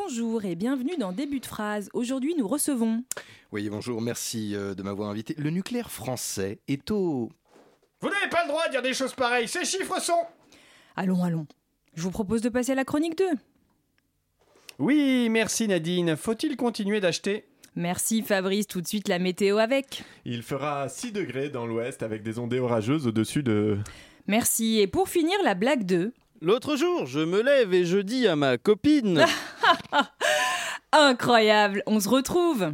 Bonjour et bienvenue dans Début de phrase. Aujourd'hui, nous recevons. Oui, bonjour, merci euh, de m'avoir invité. Le nucléaire français est au. Vous n'avez pas le droit de dire des choses pareilles, ces chiffres sont... Allons, allons. Je vous propose de passer à la chronique 2. Oui, merci Nadine. Faut-il continuer d'acheter? Merci Fabrice, tout de suite la météo avec. Il fera 6 degrés dans l'ouest avec des ondées orageuses au-dessus de... Merci. Et pour finir, la blague 2. L'autre jour, je me lève et je dis à ma copine Incroyable, on se retrouve.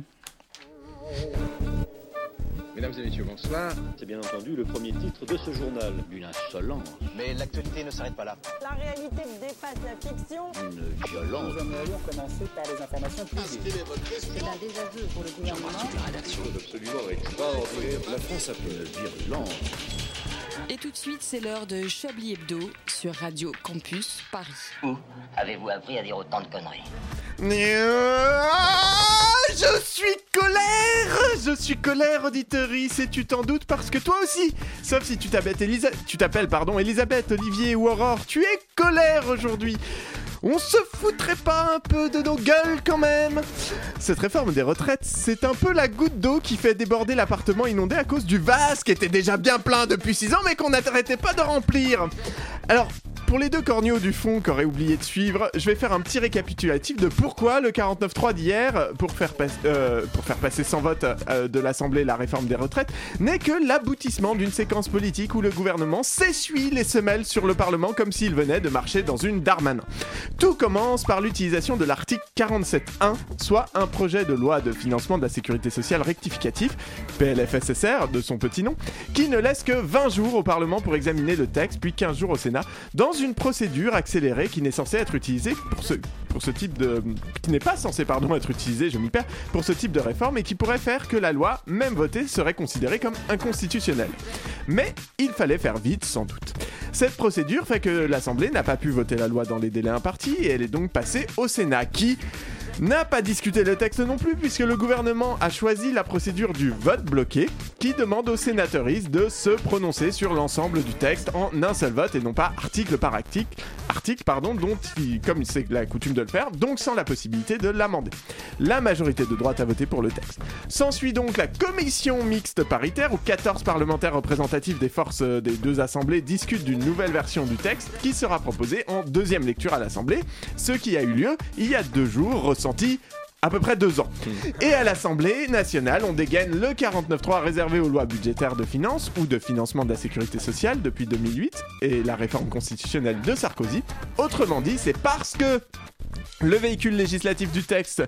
Mesdames et messieurs, bonsoir. C'est bien entendu le premier titre de ce journal. Une insolence, Mais l'actualité ne s'arrête pas là. La réalité dépasse la fiction. une violence. Nous aimerions commencer par les informations privées. C'est un désaveu pour le gouvernement. La France a fait une virulence. Et tout de suite, c'est l'heure de Chablis Hebdo sur Radio Campus Paris. Où avez-vous appris à dire autant de conneries Ah, Je suis colère Je suis colère, auditorie, et tu t'en doutes parce que toi aussi, sauf si tu t'appelles Elisa... tu t'appelles pardon Elisabeth, Olivier ou Aurore, tu es colère aujourd'hui. On se foutrait pas un peu de nos gueules quand même Cette réforme des retraites, c'est un peu la goutte d'eau qui fait déborder l'appartement inondé à cause du vase qui était déjà bien plein depuis 6 ans mais qu'on n'arrêtait pas de remplir. Alors, pour les deux corneaux du fond qui auraient oublié de suivre, je vais faire un petit récapitulatif de pourquoi le 49.3 d'hier, pour, faire pas- euh, pour faire passer sans vote euh, de l'Assemblée la réforme des retraites, n'est que l'aboutissement d'une séquence politique où le gouvernement s'essuie les semelles sur le Parlement comme s'il venait de marcher dans une Darmanin. Tout commence par l'utilisation de l'article 47.1, soit un projet de loi de financement de la sécurité sociale rectificatif, PLFSSR de son petit nom, qui ne laisse que 20 jours au Parlement pour examiner le texte, puis 15 jours au Sénat, dans une procédure accélérée qui n'est censée être utilisée pour ce, pour ce type de... qui n'est pas censée, pardon, être utilisée, je m'y perds, pour ce type de réforme et qui pourrait faire que la loi, même votée, serait considérée comme inconstitutionnelle. Mais il fallait faire vite, sans doute. Cette procédure fait que l'Assemblée n'a pas pu voter la loi dans les délais impartis et elle est donc passée au Sénat qui n'a pas discuté le texte non plus puisque le gouvernement a choisi la procédure du vote bloqué qui demande aux sénateuristes de se prononcer sur l'ensemble du texte en un seul vote et non pas article par article, article pardon, dont il- comme c'est la coutume de le faire, donc sans la possibilité de l'amender. La majorité de droite a voté pour le texte. S'ensuit donc la commission mixte paritaire où 14 parlementaires représentatifs des forces euh, des deux assemblées discutent d'une nouvelle version du texte qui sera proposée en deuxième lecture à l'Assemblée, ce qui a eu lieu il y a deux jours, ressenti à peu près deux ans. Et à l'Assemblée nationale, on dégaine le 49.3 réservé aux lois budgétaires de finances ou de financement de la sécurité sociale depuis 2008 et la réforme constitutionnelle de Sarkozy. Autrement dit, c'est parce que le véhicule législatif du texte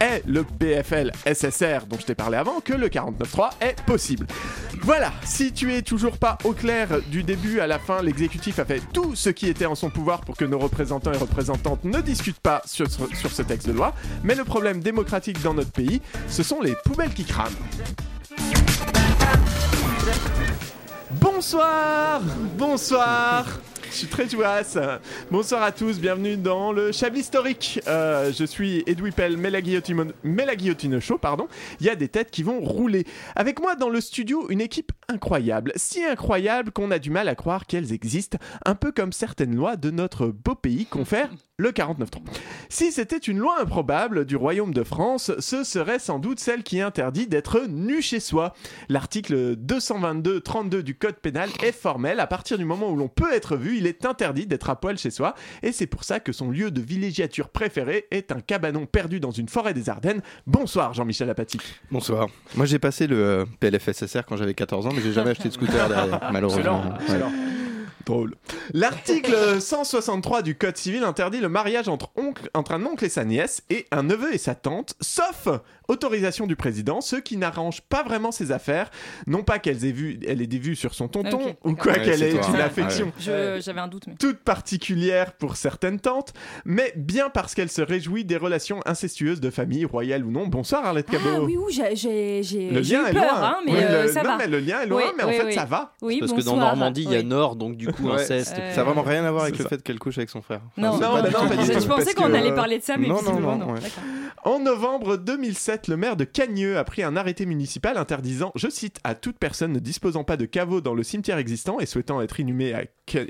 est le PFL SSR dont je t'ai parlé avant que le 49.3 est possible. Voilà, si tu es toujours pas au clair du début à la fin, l'exécutif a fait tout ce qui était en son pouvoir pour que nos représentants et représentantes ne discutent pas sur, sur ce texte de loi, mais le problème démocratique dans notre pays, ce sont les poubelles qui crament. Bonsoir Bonsoir je suis très jouasse. Bonsoir à tous, bienvenue dans le Chablis historique. Euh, je suis Edoui Pell, mais chaud, pardon. Il y a des têtes qui vont rouler. Avec moi dans le studio, une équipe incroyable. Si incroyable qu'on a du mal à croire qu'elles existent, un peu comme certaines lois de notre beau pays confèrent le 49.3. Si c'était une loi improbable du royaume de France, ce serait sans doute celle qui interdit d'être nu chez soi. L'article 222-32 du code pénal est formel. À partir du moment où l'on peut être vu, il est interdit d'être à poil chez soi. Et c'est pour ça que son lieu de villégiature préféré est un cabanon perdu dans une forêt des Ardennes. Bonsoir Jean-Michel Apathy. Bonsoir. Moi j'ai passé le euh, PLFSSR quand j'avais 14 ans, mais j'ai jamais acheté de scooter derrière, malheureusement. Drôle. L'article 163 du Code civil interdit le mariage entre, oncle, entre un oncle et sa nièce et un neveu et sa tante, sauf autorisation du président, ce qui n'arrange pas vraiment ses affaires. Non pas qu'elle ait, vu, elle ait des vues sur son tonton, ou quoi Ouais, qu'elle ait toi, une hein. affection Je- J'avais un doute, mais. toute particulière pour certaines tantes, mais bien parce qu'elle se réjouit des relations incestueuses de famille, royale ou non. Bonsoir Arlette Cabot. Ah oui, oui, j'ai- j'ai j'ai- Le j'ai lien est peur, loin. hein, mais Oui, euh, le- ça non, va. mais le lien est loin, Oui, mais en oui, fait oui. ça va. Oui, Parce que dans. Normandie, il y a. Nord, donc du coup, Ouais. inceste. Euh, Ça a vraiment rien à voir avec C'est le ça. fait qu'elle couche avec son frère. Non, Non, je, pensais qu'on allait parler de ça, mais Non, non, ouais. En novembre 2007, 2007, le maire de Cagneux a pris un arrêté municipal interdisant, je cite, à toute personne ne disposant pas de caveau dans le cimetière existant et souhaitant être inhumé à,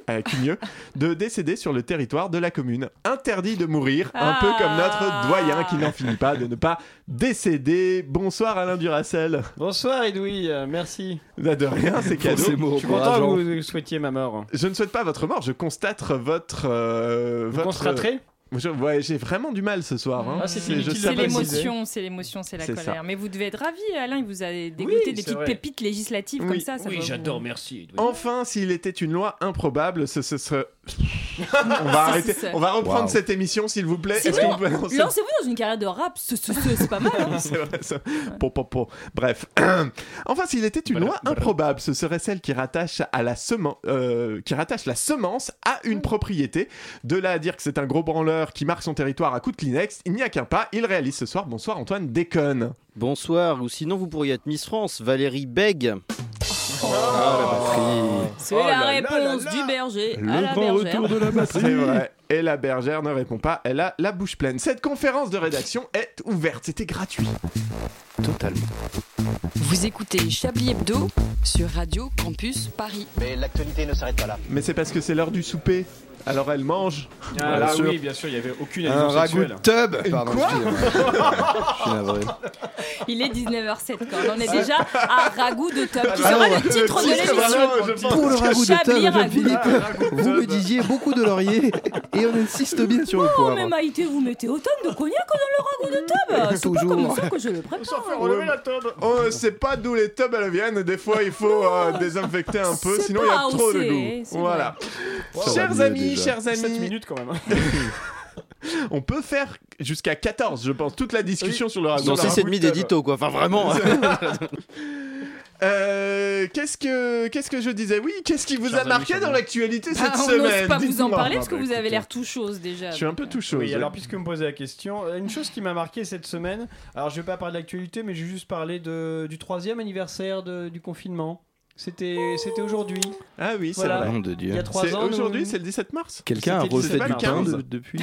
à Cagneux de décéder sur le territoire de la commune. Interdit de mourir, un peu comme notre doyen qui n'en finit pas de ne pas décéder. Bonsoir Alain Duracel. Bonsoir Edoui, euh, merci. Bah, De rien, c'est cadeau. ces mots Je suis content que vous souhaitiez ma mort. Je ne souhaite pas votre mort, je constate votre. euh, Vous votre... constaterez ouais, j'ai vraiment du mal ce soir. hein. Ah, c'est l'émotion, c'est l'émotion, c'est la colère. ça. Mais vous devez être ravi, Alain, il vous a dégoûté Oui, des petites vrai. pépites législatives Oui. comme ça. ça Oui, vous- j'adore, merci. Enfin, s'il était une loi improbable, ce, ce serait. on va arrêter. On va reprendre Wow. cette émission, s'il vous plaît. Lancez-vous dans une carrière de rap, ce- ce- ce- c'est pas mal. hein. C'est vrai, ça. Po, po, po. Bref. enfin, s'il était une Voilà, loi voilà. improbable, ce serait celle qui rattache, à la semen- euh, qui rattache la semence à une propriété. De là à dire que c'est un gros branleur qui marque son territoire à coup de Kleenex, il n'y a qu'un pas. Il réalise ce soir. Bonsoir Antoine Déconne. Bonsoir, ou sinon vous pourriez être Miss France, Valérie Beg. Ah, la batterie. C'est Oh la réponse du berger Le à la grand bergère. retour de la C'est batterie. vrai. Et la bergère ne répond pas, elle a la bouche pleine. Cette conférence de rédaction est ouverte, c'était gratuit. Totalement. Vous écoutez Chablis Hebdo sur Radio Campus Paris. Mais l'actualité ne s'arrête pas là. Mais c'est parce que c'est l'heure du souper. Alors elle mange. Ah, Voilà, là, sûr. oui, bien sûr, il n'y avait aucune Un ragoût de sexuelle. tub Pardon, Quoi excusez-moi. Je suis navré. Il est 19h07 quand on est déjà à ragoût de top, qui Ah sera non, le titre de l'émission. Pour le ragoût de Chablis tub, ragoût. Jean-Philippe, vous me disiez beaucoup de laurier et on insiste bien sur le Oh, poivre. mais Maïté, vous mettez autant de cognac dans le ragoût de tub C'est pas comme ça que je le prépare. Relever la tube. Oh, c'est pas d'où les tubs elles viennent. Des fois, il faut euh, désinfecter un peu, C'est sinon il y a pas trop de goût. c'est Voilà. Chers mieux, amis, déjà. chers 7 amis, minutes quand même. on peut faire jusqu'à 14, je pense, toute la discussion sur le ragoût. Dans de 6 et demi d'édito, quoi. Enfin, vraiment. Euh, qu'est-ce que qu'est-ce que je disais? Oui, qu'est-ce qui vous Chers a marqué dans l'actualité cette Ah, on semaine n'ose pas vous en parler parce que Ah, bah, vous avez l'air tout chose déjà. Je suis un peu tout chaud. Oui, alors puisque vous me posez la question, euh, une chose qui m'a marqué cette semaine, alors je vais pas parler de l'actualité, mais je vais juste parler de, du troisième anniversaire de- du confinement. C'était c'était aujourd'hui. Ah oui, c'est Voilà. vrai. Nom de Il Dieu. y a trois C'est ans. nous- aujourd'hui, c'est le 17 mars Quelqu'un a refait 17, du pain 15. de- depuis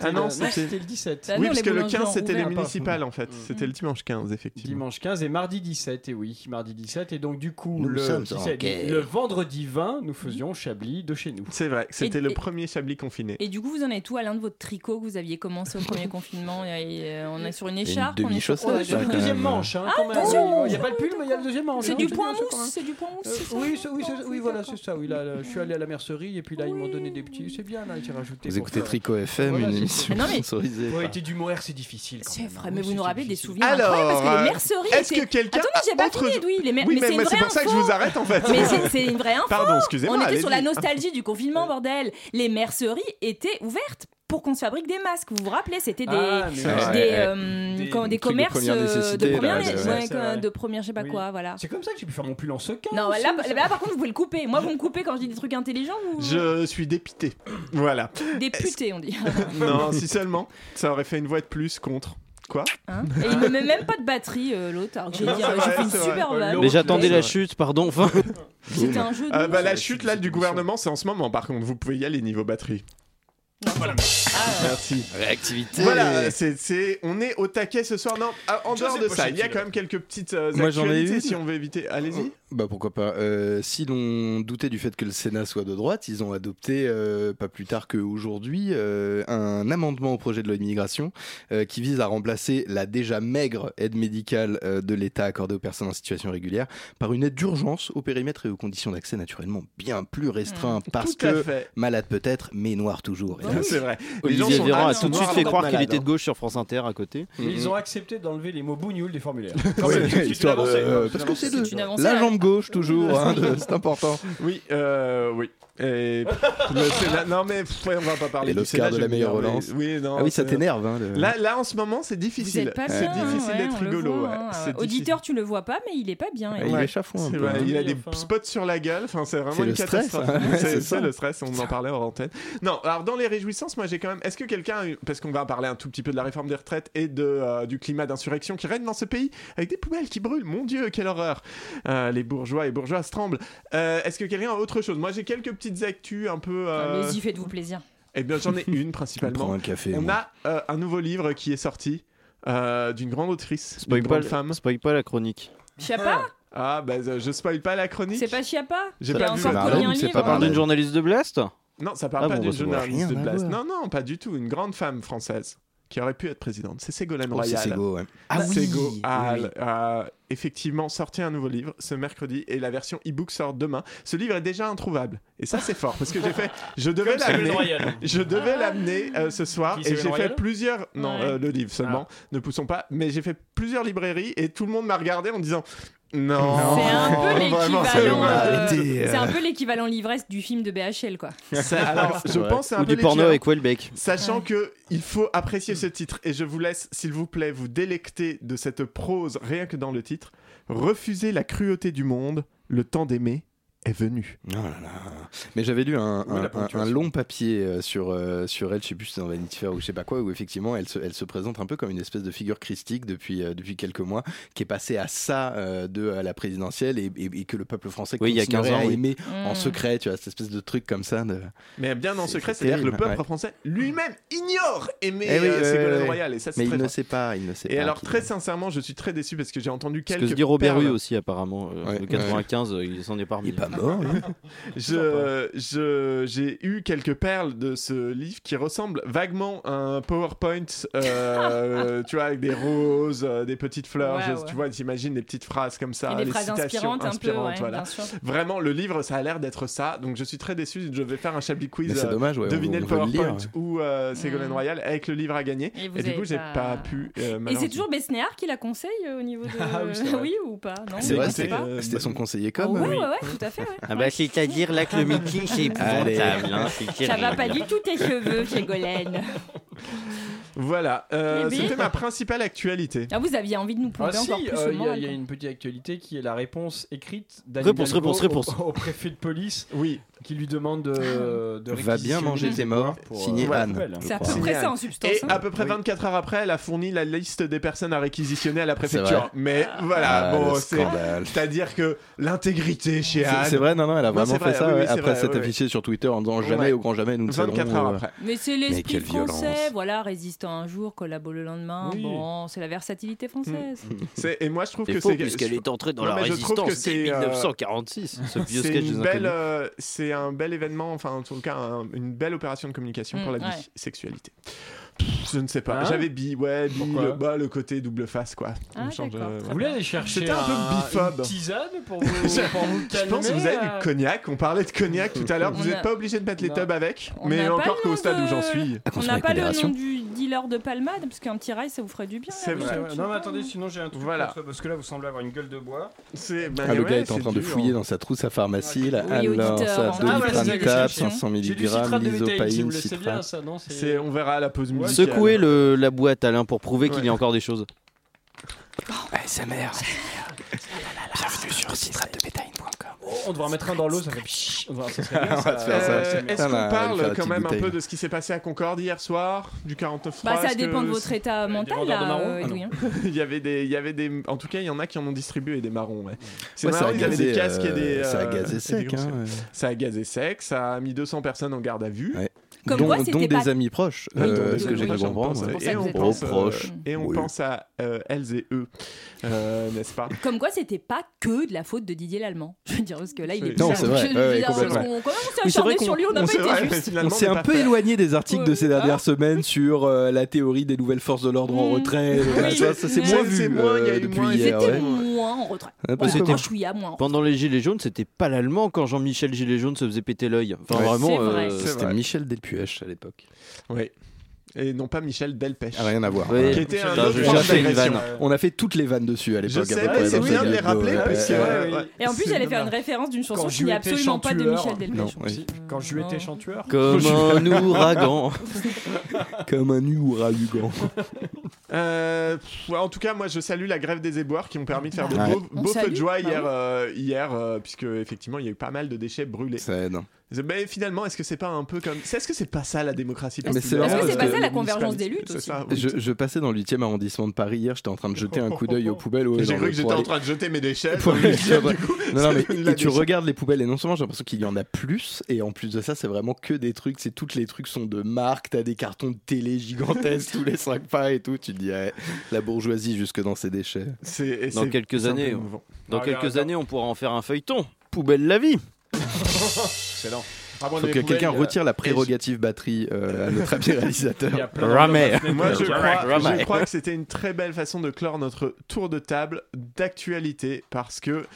Ah non, c'était c'était le 17. Bah Oui, non, parce que le boulangeries 15 ont c'était les municipales en fait. C'était le dimanche 15 effectivement. Dimanche 15 et mardi 17, et oui, mardi 17. Et donc, du coup, Nous le, vendredi 20, nous faisions Chablis de chez nous. C'est vrai, c'était Et- le et- premier Chablis confiné. Et du coup, vous en êtes où, Alain, de votre tricot que vous aviez commencé au premier confinement Et, euh, On est sur une écharpe on est sur demi-chaussette, quand deuxième même. manche, hein, quand même. attention Il n'y a pas le pull, mais il y a le deuxième manche. C'est hein, du point mousse, même. c'est du point mousse? C'est ça oui, c'est- oui, oui, voilà, c'est ça. Oui, là, là, je suis allé à la mercerie et puis là, ils m'ont Oui. donné des petits. C'est bien, là, j'ai rajouté. Vous écoutez Tricot FM, Voilà, une émission Mais non, mais- sponsorisée. Ouais, d'humour, c'est difficile. C'est vrai, hein. mais Oui, vous nous rappelez des souvenirs Alors, incroyables parce que euh, les merceries est-ce que quelqu'un Attendez, j'ai pas fini, oui, les mer- Oui, mais mais, c'est pour ça que je info. vous arrête en fait. Mais c'est- une vraie info. Pardon, excusez-moi. On était sur la nostalgie du confinement, bordel. Les merceries étaient ouvertes pour qu'on se fabrique des masques. Vous vous rappelez, c'était des, Ah, des, euh, Des- des de commerces première euh, nécessité, de première, ouais, de première, je sais pas Oui. quoi, voilà. C'est comme ça que j'ai pu faire mon pull en sequin. Non, aussi, là, c'est là, par contre, vous pouvez le couper. Moi, vous me coupez quand je dis des trucs intelligents, vous Je suis dépité. Voilà. des putés, on dit. non, si seulement. Ça aurait fait une voix de plus contre. Quoi Hein Et il me met même pas de batterie, euh, l'autre. Alors que j'ai dit, fait une super vanne. Mais j'attendais la chute, pardon. C'était un jeu de Euh, mots. bah, La chute là du gouvernement, c'est en ce moment. Par contre, vous pouvez y aller niveau batterie. Ah, Merci. Réactivité. Voilà, c'est, c'est, on est au taquet ce soir. Non, en dehors de ça, il y a quand même quelques petites euh, Moi, j'en ai actualités une. si on veut éviter. Allez-y. Bah pourquoi pas. Euh, si l'on doutait du fait que le Sénat soit de droite, ils ont adopté euh, pas plus tard qu'aujourd'hui euh, un amendement au projet de loi d'immigration euh, qui vise à remplacer la déjà maigre aide médicale euh, de l'État accordée aux personnes en situation régulière par une aide d'urgence au périmètre et aux conditions d'accès naturellement bien plus restreints parce Tout à que fait. malade peut-être, mais noir toujours. Hélas. C'est vrai. Olivier Véran a tout de suite fait croire qu'il était de hein. gauche sur France Inter à côté. Ils ont accepté d'enlever les mots bougnoules des formulaires. De- parce que c'est de avancée, la là. Gauche toujours, hein, c'est important. Oui, euh, oui. Et le Sénat- non mais pff, ouais, on va pas parler Et du l'Oscar Sénat, de je la vais meilleure dire, mais- relance. Oui, non. Ah oui, ça c'est- t'énerve. Hein, le- Là, là, en ce moment, c'est Vous difficile. êtes pas c'est difficile ouais, d'être on le rigolo. voit, ouais. hein. C'est difficile. Auditeur, tu le vois pas, mais il est pas bien. Et- Il Ouais, est chafouin un C'est peu. vrai, hein. il a des enfin. spots sur la gueule, enfin, c'est vraiment C'est une le stress, catastrophe. hein. C'est C'est c'est ça. le stress, on en parlait hors antenne. Non, alors dans les réjouissances, moi j'ai quand même. Est-ce que quelqu'un, a eu- parce qu'on va parler un tout petit peu de la réforme des retraites et de, euh, du climat d'insurrection qui règne dans ce pays, avec des poubelles qui brûlent, mon Dieu, quelle horreur Euh, Les bourgeois et bourgeoises tremblent. Euh, Est-ce que quelqu'un a autre chose? Moi j'ai quelques petites actus un peu. euh, Allez-y, faites-vous plaisir. Eh bien j'en ai une On principalement. un café. On moi. a euh, un nouveau livre qui est sorti. euh, d'une grande autrice, Spoil pas, grande femme. spoil pas la chronique. Chiappa Ah, bah euh, je spoil pas la chronique. C'est pas Chiappa J'ai pas encore un livre pas Ça parle d'une journaliste de Blast? Non, ça parle Ah pas bon, d'une bah, journaliste de Blast. Non, non, pas du tout. Une grande femme française qui aurait pu être présidente. C'est Ségolène Oh, c'est Royal. Sego, ouais. Ah oui, a, oui. a effectivement sorti un nouveau livre ce mercredi et la version e-book sort demain. Ce livre est déjà introuvable et ça c'est fort parce que j'ai fait, je devais l'amener, je devais l'amener euh, ce soir Qui, et j'ai fait plusieurs, non Ouais. euh, le livre seulement, ne poussons pas, mais j'ai fait plusieurs librairies et tout le monde m'a regardé en disant non, C'est un peu l'équivalent. dommage. Arrêtez. C'est un peu l'équivalent l'ivresse du film de BHL, quoi. Alors je Ouais. pense un Ou peu du porno avec Welbeck. Sachant Ouais. que il faut apprécier ce titre et je vous laisse, s'il vous plaît, vous délecter de cette prose rien que dans le titre. Refuser la cruauté du monde, le temps d'aimer est venu. Oh là là. Mais j'avais lu un, Oui, long papier euh, sur, euh, sur elle, je sais plus si c'est dans Vanity Fair ou je sais pas quoi, où effectivement elle se, elle se présente un peu comme une espèce de figure christique depuis, euh, depuis quelques mois, qui est passée à ça euh, de à la présidentielle et, et- et que le peuple français Oui, il y a 15 continuerait ans, à oui. aimer Mm. en secret, tu vois, cette espèce de truc comme ça. De... Mais bien en secret, c'est c'est-à-dire que le peuple ouais. français lui-même ignore aimer Eh oui, Ségolène. Royal et ça c'est Mais il ne sait pas, il ne sait Et pas. alors qu'il- très sincèrement, je suis très déçu parce que j'ai entendu Ce quelques que se dit Robert. Rue aussi apparemment. Ouais, le 95, euh, il s'en est pas Je, je- j'ai eu quelques perles de ce livre qui ressemble vaguement à un PowerPoint, euh, tu vois, avec des roses, euh, des petites fleurs. Ouais, je- ouais. Tu vois, t'imagines des petites phrases comme ça, les phrases citations inspirantes, un peu, inspirantes, ouais, voilà. Vraiment, le livre, ça a l'air d'être ça. Donc, je suis très déçu. Je vais faire un Chablis quiz. Mais c'est euh, dommage, Deviner on le PowerPoint ou Ségolène Mm. Royal avec le livre à gagner. Et, du coup, j'ai pas pu. euh, Et c'est toujours Besnéard qui la conseille au niveau de. Ah oui, vrai. ou pas? Non, C'est vrai, c'était pas. c'était son conseiller Ah comme. ouais, oui. ouais, ouais, tout à fait. Ouais. Ah bah c'est-à-dire là que le meeting c'est épouvantable. hein, Ça va pas du tout tes cheveux, Ségolène. Voilà, euh, Eh c'était ma principale actualité. Ah, vous aviez envie de nous Ah plomber si, encore plus euh, il y, a- moral, il y a quoi. une petite actualité qui est la réponse écrite d'Anne Réponse, réponse, réponse. Au, au préfet de police Oui, qui lui demande de, de Va bien manger des tes morts, pour, signé euh, Anne. Hein, C'est à crois. peu près ça en Et substance. hein. à peu près Oui. 24 heures après, elle a fourni la liste des personnes à réquisitionner à la C'est préfecture. Mais voilà, Ah, bon, c'est. scandale. C'est-à-dire que l'intégrité chez C'est- Anne. C'est vrai, non, non, elle a vraiment c'est fait vrai, ça oui, oui, ouais, c'est après s'être oui, oui. affiché sur Twitter en disant jamais Ouais. au grand jamais nous ne 24 céderons, heures euh, après. Mais c'est l'esprit quelle violence. français, voilà, résistant un jour, collabo le lendemain. Oui. Bon, c'est la versatilité française. C'est- Et moi, je trouve C'est que c'est. puisqu'elle est entrée dans la résistance c'est, dès euh, 1946. Ce vieux C'est sketch des une belle, inconnus. euh, c'est un bel événement, enfin en tout cas un- une belle opération de communication pour Mm, la ouais. bisexualité. Pff, Je ne sais pas. Hein J'avais bi, ouais, bi, Pourquoi le, bah, le côté double face quoi. Ah, On change, d'accord, euh, Vous voulez aller chercher C'était un peu biphobe. une tisane pour vous, Je- pour vous Je calmer pense que vous avez euh, du cognac. On parlait de cognac tout à l'heure. Vous n'êtes a- pas obligé de mettre les Non. tubs avec, On mais n'a pas encore le qu'au nom stade où j'en suis. On n'a pas le nom du dealer de palmade, parce qu'un petit rail, ça vous ferait du bien. C'est vrai. Non mais attendez, sinon j'ai un truc Voilà. contre- parce que là vous semblez avoir une gueule de bois. C'est ben Ah, le ouais, gars est en train de fouiller dans sa trousse à pharmacie. Là. Oui, Alors, ça. Ah, doliprane cherchais. 500 J'ai du mg, citrate l'isopaïne, citrate. ça, non C'est, on verra à la pause musicale. Secouez le, la boîte, Alain, pour prouver qu'il y a encore des choses. ASMR. Bienvenue sur citratedebétail.com. On devrait en mettre un dans l'eau, ça fait pshhh. On va, ça serait bien, On va ça. te faire ça. Euh, c'est- est-ce qu'on là, on va parle la quand petite même un bouteille. peu de ce qui s'est passé à Concorde hier soir, du 49 Bah, ça dépend de votre état mental, vendeurs de là, marrons euh, Ah non. Edoui, hein. il y avait des, il y avait des, en tout cas, il y en a qui en ont distribué des marrons. Ouais. C'est Ouais, ça marrant, a ils avaient des gazé, casques et des. euh, ça a euh, gazé et des sec. hein. Ça a gazé sec. Ça a mis 200 personnes en garde à vue. Ouais. Comme dont, quoi, dont c'était des pas- amis proches, Oui, euh, ce que oui, j'ai cru comprendre. et on pense, et on Oui. pense à euh, elles et eux, euh, n'est-ce pas? Comme quoi, c'était pas que de la faute de Didier Lallemand. Je veux dire, parce que là, il est Non, c'est vrai, on s'est acharné sur lui, on n'a pas été juste. On s'est un pas peu éloigné des articles de ces dernières semaines sur la théorie des nouvelles forces de l'ordre en Mm. retrait. Ça, c'est moins vu depuis moins, hier. C'était moins en retrait. Pendant les Gilets jaunes, c'était pas l'allemand quand Jean-Michel Gilet jaune se faisait péter l'œil. Enfin, Ouais. vraiment. Euh, C'était vrai. Michel Delpuech à l'époque. Oui. Et non pas Michel Delpech. Ah, rien à voir. Ouais. Qui était un Putain, autre je genre cherchais une d'agression. vanne. On a fait toutes les vannes dessus à Je l'époque. sais, c'est bien de les rappeler ouais. parce que. Ouais, ouais, oui. ouais. Et en plus, j'allais faire une référence d'une chanson qui je n'est absolument pas de. Michel Delpech. Non, oui. Quand je lui étais Non. chantueur. Comme un ouragan. Comme un ouragan. Euh, en tout cas, moi je salue la grève des éboueurs qui ont permis de faire de beaux, beaux feux de joie bah hier, euh, hier euh, puisque effectivement il y a eu pas mal de déchets brûlés. Ça aide. Mais finalement, est-ce que c'est pas un peu comme. Est-ce que c'est pas ça la démocratie Est-ce marrant que c'est pas ça la convergence des luttes aussi ça, oui. Je, je passais dans le 8e arrondissement de Paris hier, j'étais en train de jeter un coup d'œil aux poubelles. J'ai cru que j'étais en train de jeter mes déchets. pour dans aller le dire- huitième, du coup. Non, non, mais La et tu regardes les poubelles et non seulement j'ai l'impression qu'il y en a plus, et en plus de ça, c'est vraiment que des trucs, c'est toutes les trucs sont de marque, t'as des cartons de télé gigantesques tous les 5 pas et tout, tu te dis, ouais, la bourgeoisie jusque dans ses déchets. Dans quelques années. Dans Ah, quelques années, on pourra en faire un feuilleton. Poubelle la vie. Excellent. Ah, bon, Faut que quelqu'un poubelles, retire la prérogative batterie euh, à notre ami réalisateur. La Moi, je crois, Right. je crois que c'était une très belle façon de clore notre tour de table d'actualité parce que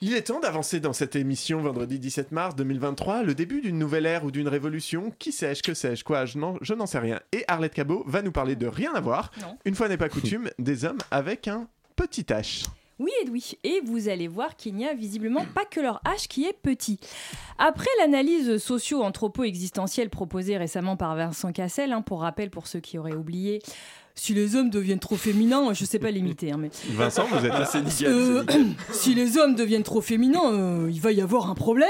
il est temps d'avancer dans cette émission vendredi 17 mars 2023, le début d'une nouvelle ère ou d'une révolution. Qui sais-je, que sais-je, quoi, je n'en, je n'en sais rien. Et Arlette Cabot va nous parler de rien à voir, Non. une fois n'est pas coutume, des hommes avec un petit H. Oui, Edoui. Et vous allez voir qu'il n'y a visiblement pas que leur H qui est petit. Après l'analyse socio-anthropo-existentielle proposée récemment par Vincent Cassel, hein, pour rappel pour ceux qui auraient oublié, si les hommes deviennent trop féminins, je sais pas l'imiter, hein, mais Vincent, vous êtes là Euh, si les hommes deviennent trop féminins, euh, il va y avoir un problème.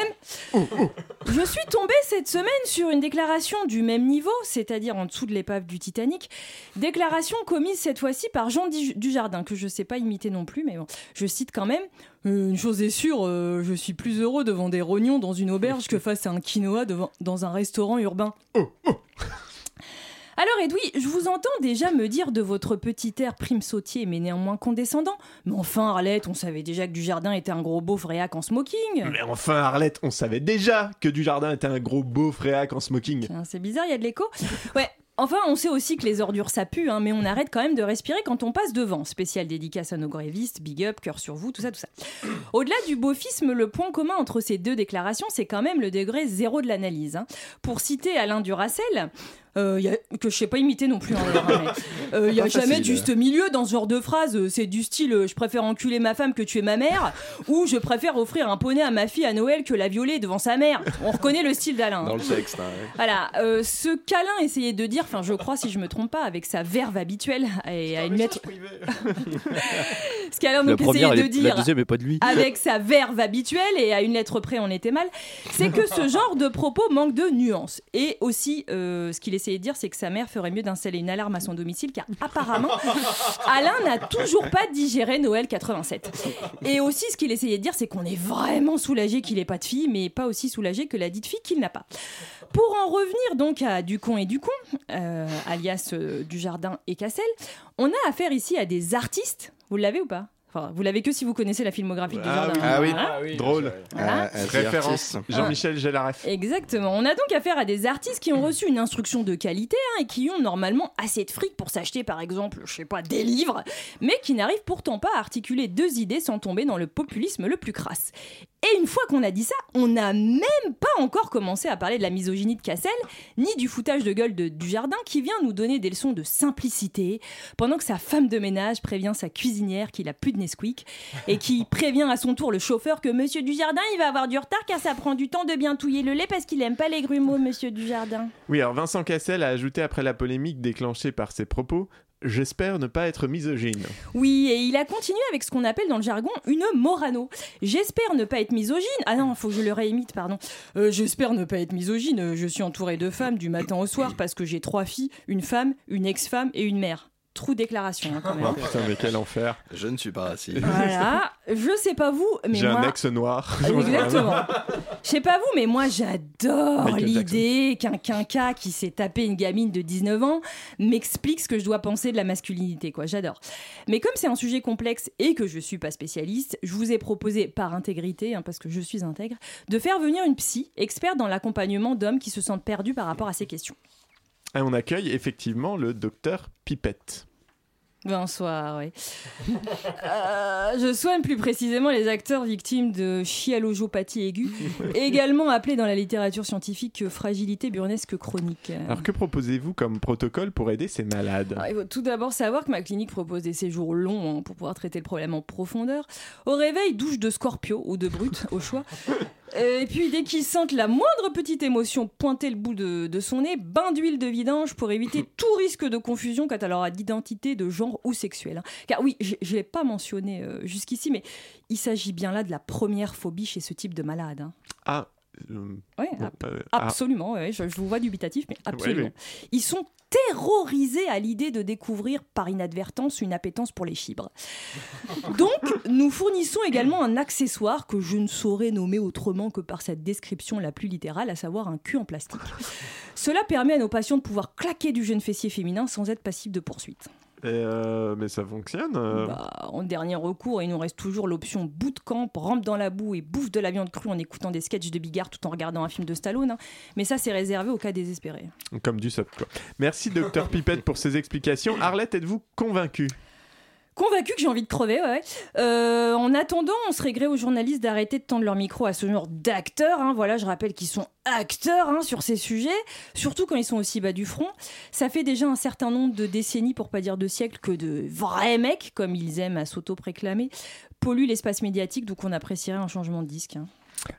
Je suis tombée cette semaine sur une déclaration du même niveau, c'est-à-dire en dessous de l'épave du Titanic. Déclaration commise cette fois-ci par Jean Di- Dujardin, que je sais pas imiter non plus, mais bon, je cite quand même. Euh, une chose est sûre, euh, je suis plus heureux devant des rognons dans une auberge que face à un quinoa devant, dans un restaurant urbain. Alors Edoui, je vous entends déjà me dire de votre petit air prime sautier mais néanmoins condescendant. Mais enfin Arlette, on savait déjà que Dujardin était un gros beauf réac en smoking. Mais enfin, Arlette, on savait déjà que Dujardin était un gros beau fréac en smoking. C'est bizarre, il y a de l'écho. Ouais. Enfin, on sait aussi que les ordures ça pue, hein, mais on arrête quand même de respirer quand on passe devant. Spécial dédicace à nos grévistes, big up, cœur sur vous, tout ça, tout ça. Au-delà du beaufisme, le point commun entre ces deux déclarations, c'est quand même le degré zéro de l'analyse. hein. Pour citer Alain Duracel, euh, y a- que je sais pas imiter non plus, hein, d'ailleurs, hein, mais, euh, il y a jamais de juste milieu dans ce genre de phrase. C'est du style euh, je préfère enculer ma femme que tuer ma mère, ou je préfère offrir un poney à ma fille à Noël que la violer devant sa mère. On reconnaît le style d'Alain. hein. Dans le texte. hein, ouais. Voilà, euh, ce câlin essayait de dire, enfin je crois si je me trompe pas, avec sa verve habituelle et à une lettre. Ce qu'Alain essayait de est- la dire deuxième est pas de lui. avec sa verve habituelle et à une lettre près on était mal, c'est que ce genre de propos manque de nuances. Et aussi, euh, ce qu'il essayait de dire, c'est que sa mère ferait mieux d'installer une alarme à son domicile, car apparemment, Alain n'a toujours pas digéré Noël 87. Et aussi, ce qu'il essayait de dire, c'est qu'on est vraiment soulagé qu'il n'ait pas de fille, mais pas aussi soulagé que la dite fille qu'il n'a pas. Pour en revenir donc à Ducon et Ducon, euh, alias euh, Dujardin et Cassel, on a affaire ici à des artistes. Vous l'avez ou pas? Enfin, vous l'avez que si vous connaissez la filmographie de Ah Dujardin. oui. Ah oui. Ah oui, Drôle. Voilà. Ah, ah, Référence. Artist. Jean-Michel Gélaref. Exactement. On a donc affaire à des artistes qui ont reçu une instruction de qualité hein, et qui ont normalement assez de fric pour s'acheter par exemple, je sais pas, des livres, mais qui n'arrivent pourtant pas à articuler deux idées sans tomber dans le populisme le plus crasse. Et une fois qu'on a dit ça, on n'a même pas encore commencé à parler de la misogynie de Cassel, ni du foutage de gueule de Dujardin qui vient nous donner des leçons de simplicité, pendant que sa femme de ménage prévient sa cuisinière qu'il a plus de Nesquik, et qui prévient à son tour le chauffeur que Monsieur Dujardin il va avoir du retard car ça prend du temps de bien touiller le lait parce qu'il aime pas les grumeaux, Monsieur Dujardin. Oui, alors Vincent Cassel a ajouté après la polémique déclenchée par ses propos J'espère ne pas être misogyne. Oui, et il a continué avec ce qu'on appelle dans le jargon une morano. J'espère ne pas être misogyne. Ah non, faut que je le réimite, pardon. Euh, J'espère ne pas être misogyne. Je suis entouré de femmes du matin au soir parce que j'ai trois filles, une femme, une ex-femme et une mère. Trou déclaration, hein, quand même. Oh putain, mais quel enfer. Je ne suis pas raciste. Voilà, je sais pas vous, mais J'ai moi... un ex noir. Exactement. Je sais pas vous, mais moi j'adore Michael l'idée qu'un quinca qui s'est tapé une gamine de 19 ans m'explique ce que je dois penser de la masculinité, quoi. J'adore. Mais comme c'est un sujet complexe et que je suis pas spécialiste, je vous ai proposé par intégrité, hein, parce que je suis intègre, de faire venir une psy, experte dans l'accompagnement d'hommes qui se sentent perdus par rapport à ces questions. Et on accueille effectivement le docteur Pipette. Bonsoir, oui. Euh, je soigne plus précisément les acteurs victimes de chialogopathie aiguë, également appelée dans la littérature scientifique fragilité burnesque chronique. Alors que proposez-vous comme protocole pour aider ces malades? Alors, il faut tout d'abord savoir que ma clinique propose des séjours longs hein, pour pouvoir traiter le problème en profondeur. Au réveil, douche de scorpio ou de brut, au choix. Et puis, dès qu'ils sentent la moindre petite émotion pointer le bout de, de son nez, bain d'huile de vidange pour éviter tout risque de confusion quant à leur identité de genre ou sexuelle. hein. Car oui, je ne l'ai pas mentionné euh, jusqu'ici, mais il s'agit bien là de la première phobie chez ce type de malade. hein. Ah, euh, bon, ab- euh, ah, Absolument, ouais, je, je vous vois dubitatif, mais absolument. oui. Ils sont terrorisés à l'idée de découvrir par inadvertance une appétence pour les fibres. Donc, nous fournissons également un accessoire que je ne saurais nommer autrement que par cette description la plus littérale, à savoir un cul en plastique. Cela permet à nos patients de pouvoir claquer du jeune fessier féminin sans être passif de poursuite. Et, euh, mais ça fonctionne. euh. Bah, en dernier recours, il nous reste toujours l'option bootcamp, rampe dans la boue et bouffe de la viande crue en écoutant des sketchs de Bigard tout en regardant un film de Stallone. hein. Mais ça, c'est réservé au cas désespéré. Comme du sub, quoi. Merci, docteur Pipette, pour ces explications. Arlette, êtes-vous convaincue? Convaincu que j'ai envie de crever, ouais. Euh, en attendant, on serait gré aux journalistes d'arrêter de tendre leur micro à ce genre d'acteurs. hein. Voilà, je rappelle qu'ils sont acteurs hein, sur ces sujets, surtout quand ils sont aussi bas du front. Ça fait déjà un certain nombre de décennies, pour pas dire de siècles, que de vrais mecs, comme ils aiment à s'auto-préclamer, polluent l'espace médiatique, donc on apprécierait un changement de disque. hein.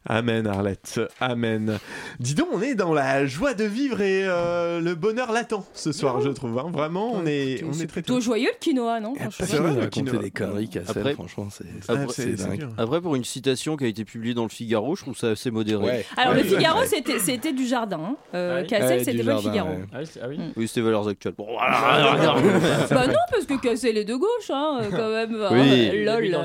Amen, Arlette. Amen. Dis donc, on est dans la joie de vivre et euh, le bonheur latent ce soir, je trouve. hein. Vraiment, on est, on est très Plutôt joyeux le quinoa, non de le raconter quinoa. des conneries Cassel, Après- franchement, c'est Après, c'est c'est- c'est dingue. dur. Après, pour une citation qui a été publiée dans le Figaro, je trouve ça assez modéré. Ouais. Alors Ouais, le Figaro, c'était c'était du jardin. hein. Euh, Ah. Cassel, Ouais, c'était pas le Figaro. ouais. Ah oui, c'est- ah oui. Oui, c'était Valeurs Actuelles. Bon, voilà. bah non, parce que Cassel est de gauche, hein, euh, quand même. hein, Oui. lol.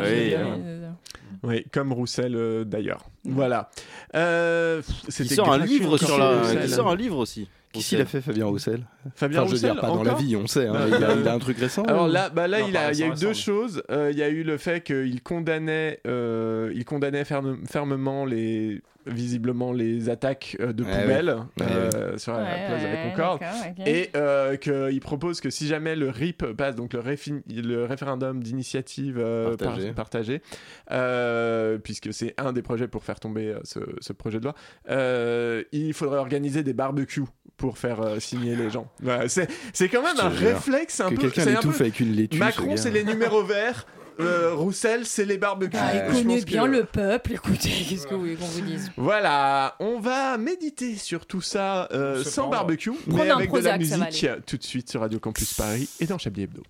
Oui, comme Roussel euh, d'ailleurs. Voilà. Euh, Il c'était sort un livre sur la. Roussel. Il sort un livre aussi. Qui s'il a fait Fabien Roussel? Fabien Enfin, je veux Roussel, dire, pas dans la vie, on sait. hein, Bah, il, a, il a un truc récent Alors ou- là, bah là Non, il, pas a, il y a eu deux choses. Euh, il y a eu le fait qu'il condamnait, euh, il condamnait ferme- fermement les, visiblement les attaques euh, de poubelles ouais. euh, sur la ouais, place de la Concorde. Et euh, qu'il propose que si jamais le RIP passe, donc le, réfi- le référendum d'initiative euh, par- Partagée. partagée, euh, puisque c'est un des projets pour faire tomber euh, ce, ce projet de loi, euh, il faudrait organiser des barbecues pour faire euh, signer les gens. Voilà, c'est c'est quand même un jure. réflexe un Que peu. quelqu'un c'est un peu- avec une laitue. Macron, ce c'est les numéros verts. euh, Roussel, c'est les barbecues. Ah, il connaît que- bien le peuple, écoutez, qu'est-ce que vous voulez qu'on vous dise? Voilà, on va méditer sur tout ça euh, sans barbecue, Prendre mais un avec de la musique tout de suite sur Radio Campus Paris et dans Chablis Hebdo.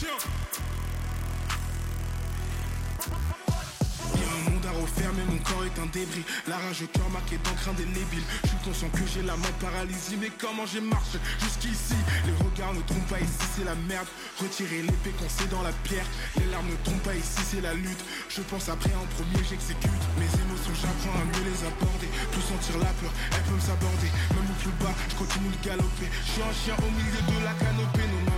Il y a un monde à refaire, mais mon corps est un débris. La rage au cœur marqué d'encre indélébile. Je suis conscient que j'ai la main paralysée, mais comment j'ai marché jusqu'ici? Les regards ne trompent pas ici, c'est la merde. Retirer l'épée qu'on sait dans la pierre. Les larmes ne trompent pas ici, c'est la lutte. Je pense après en premier, j'exécute. Mes émotions, j'apprends à mieux les aborder. Plus sentir la peur, elle peut me s'aborder. Même au plus bas, je continue de galoper. Je suis un chien au milieu de la canopée. Mains valent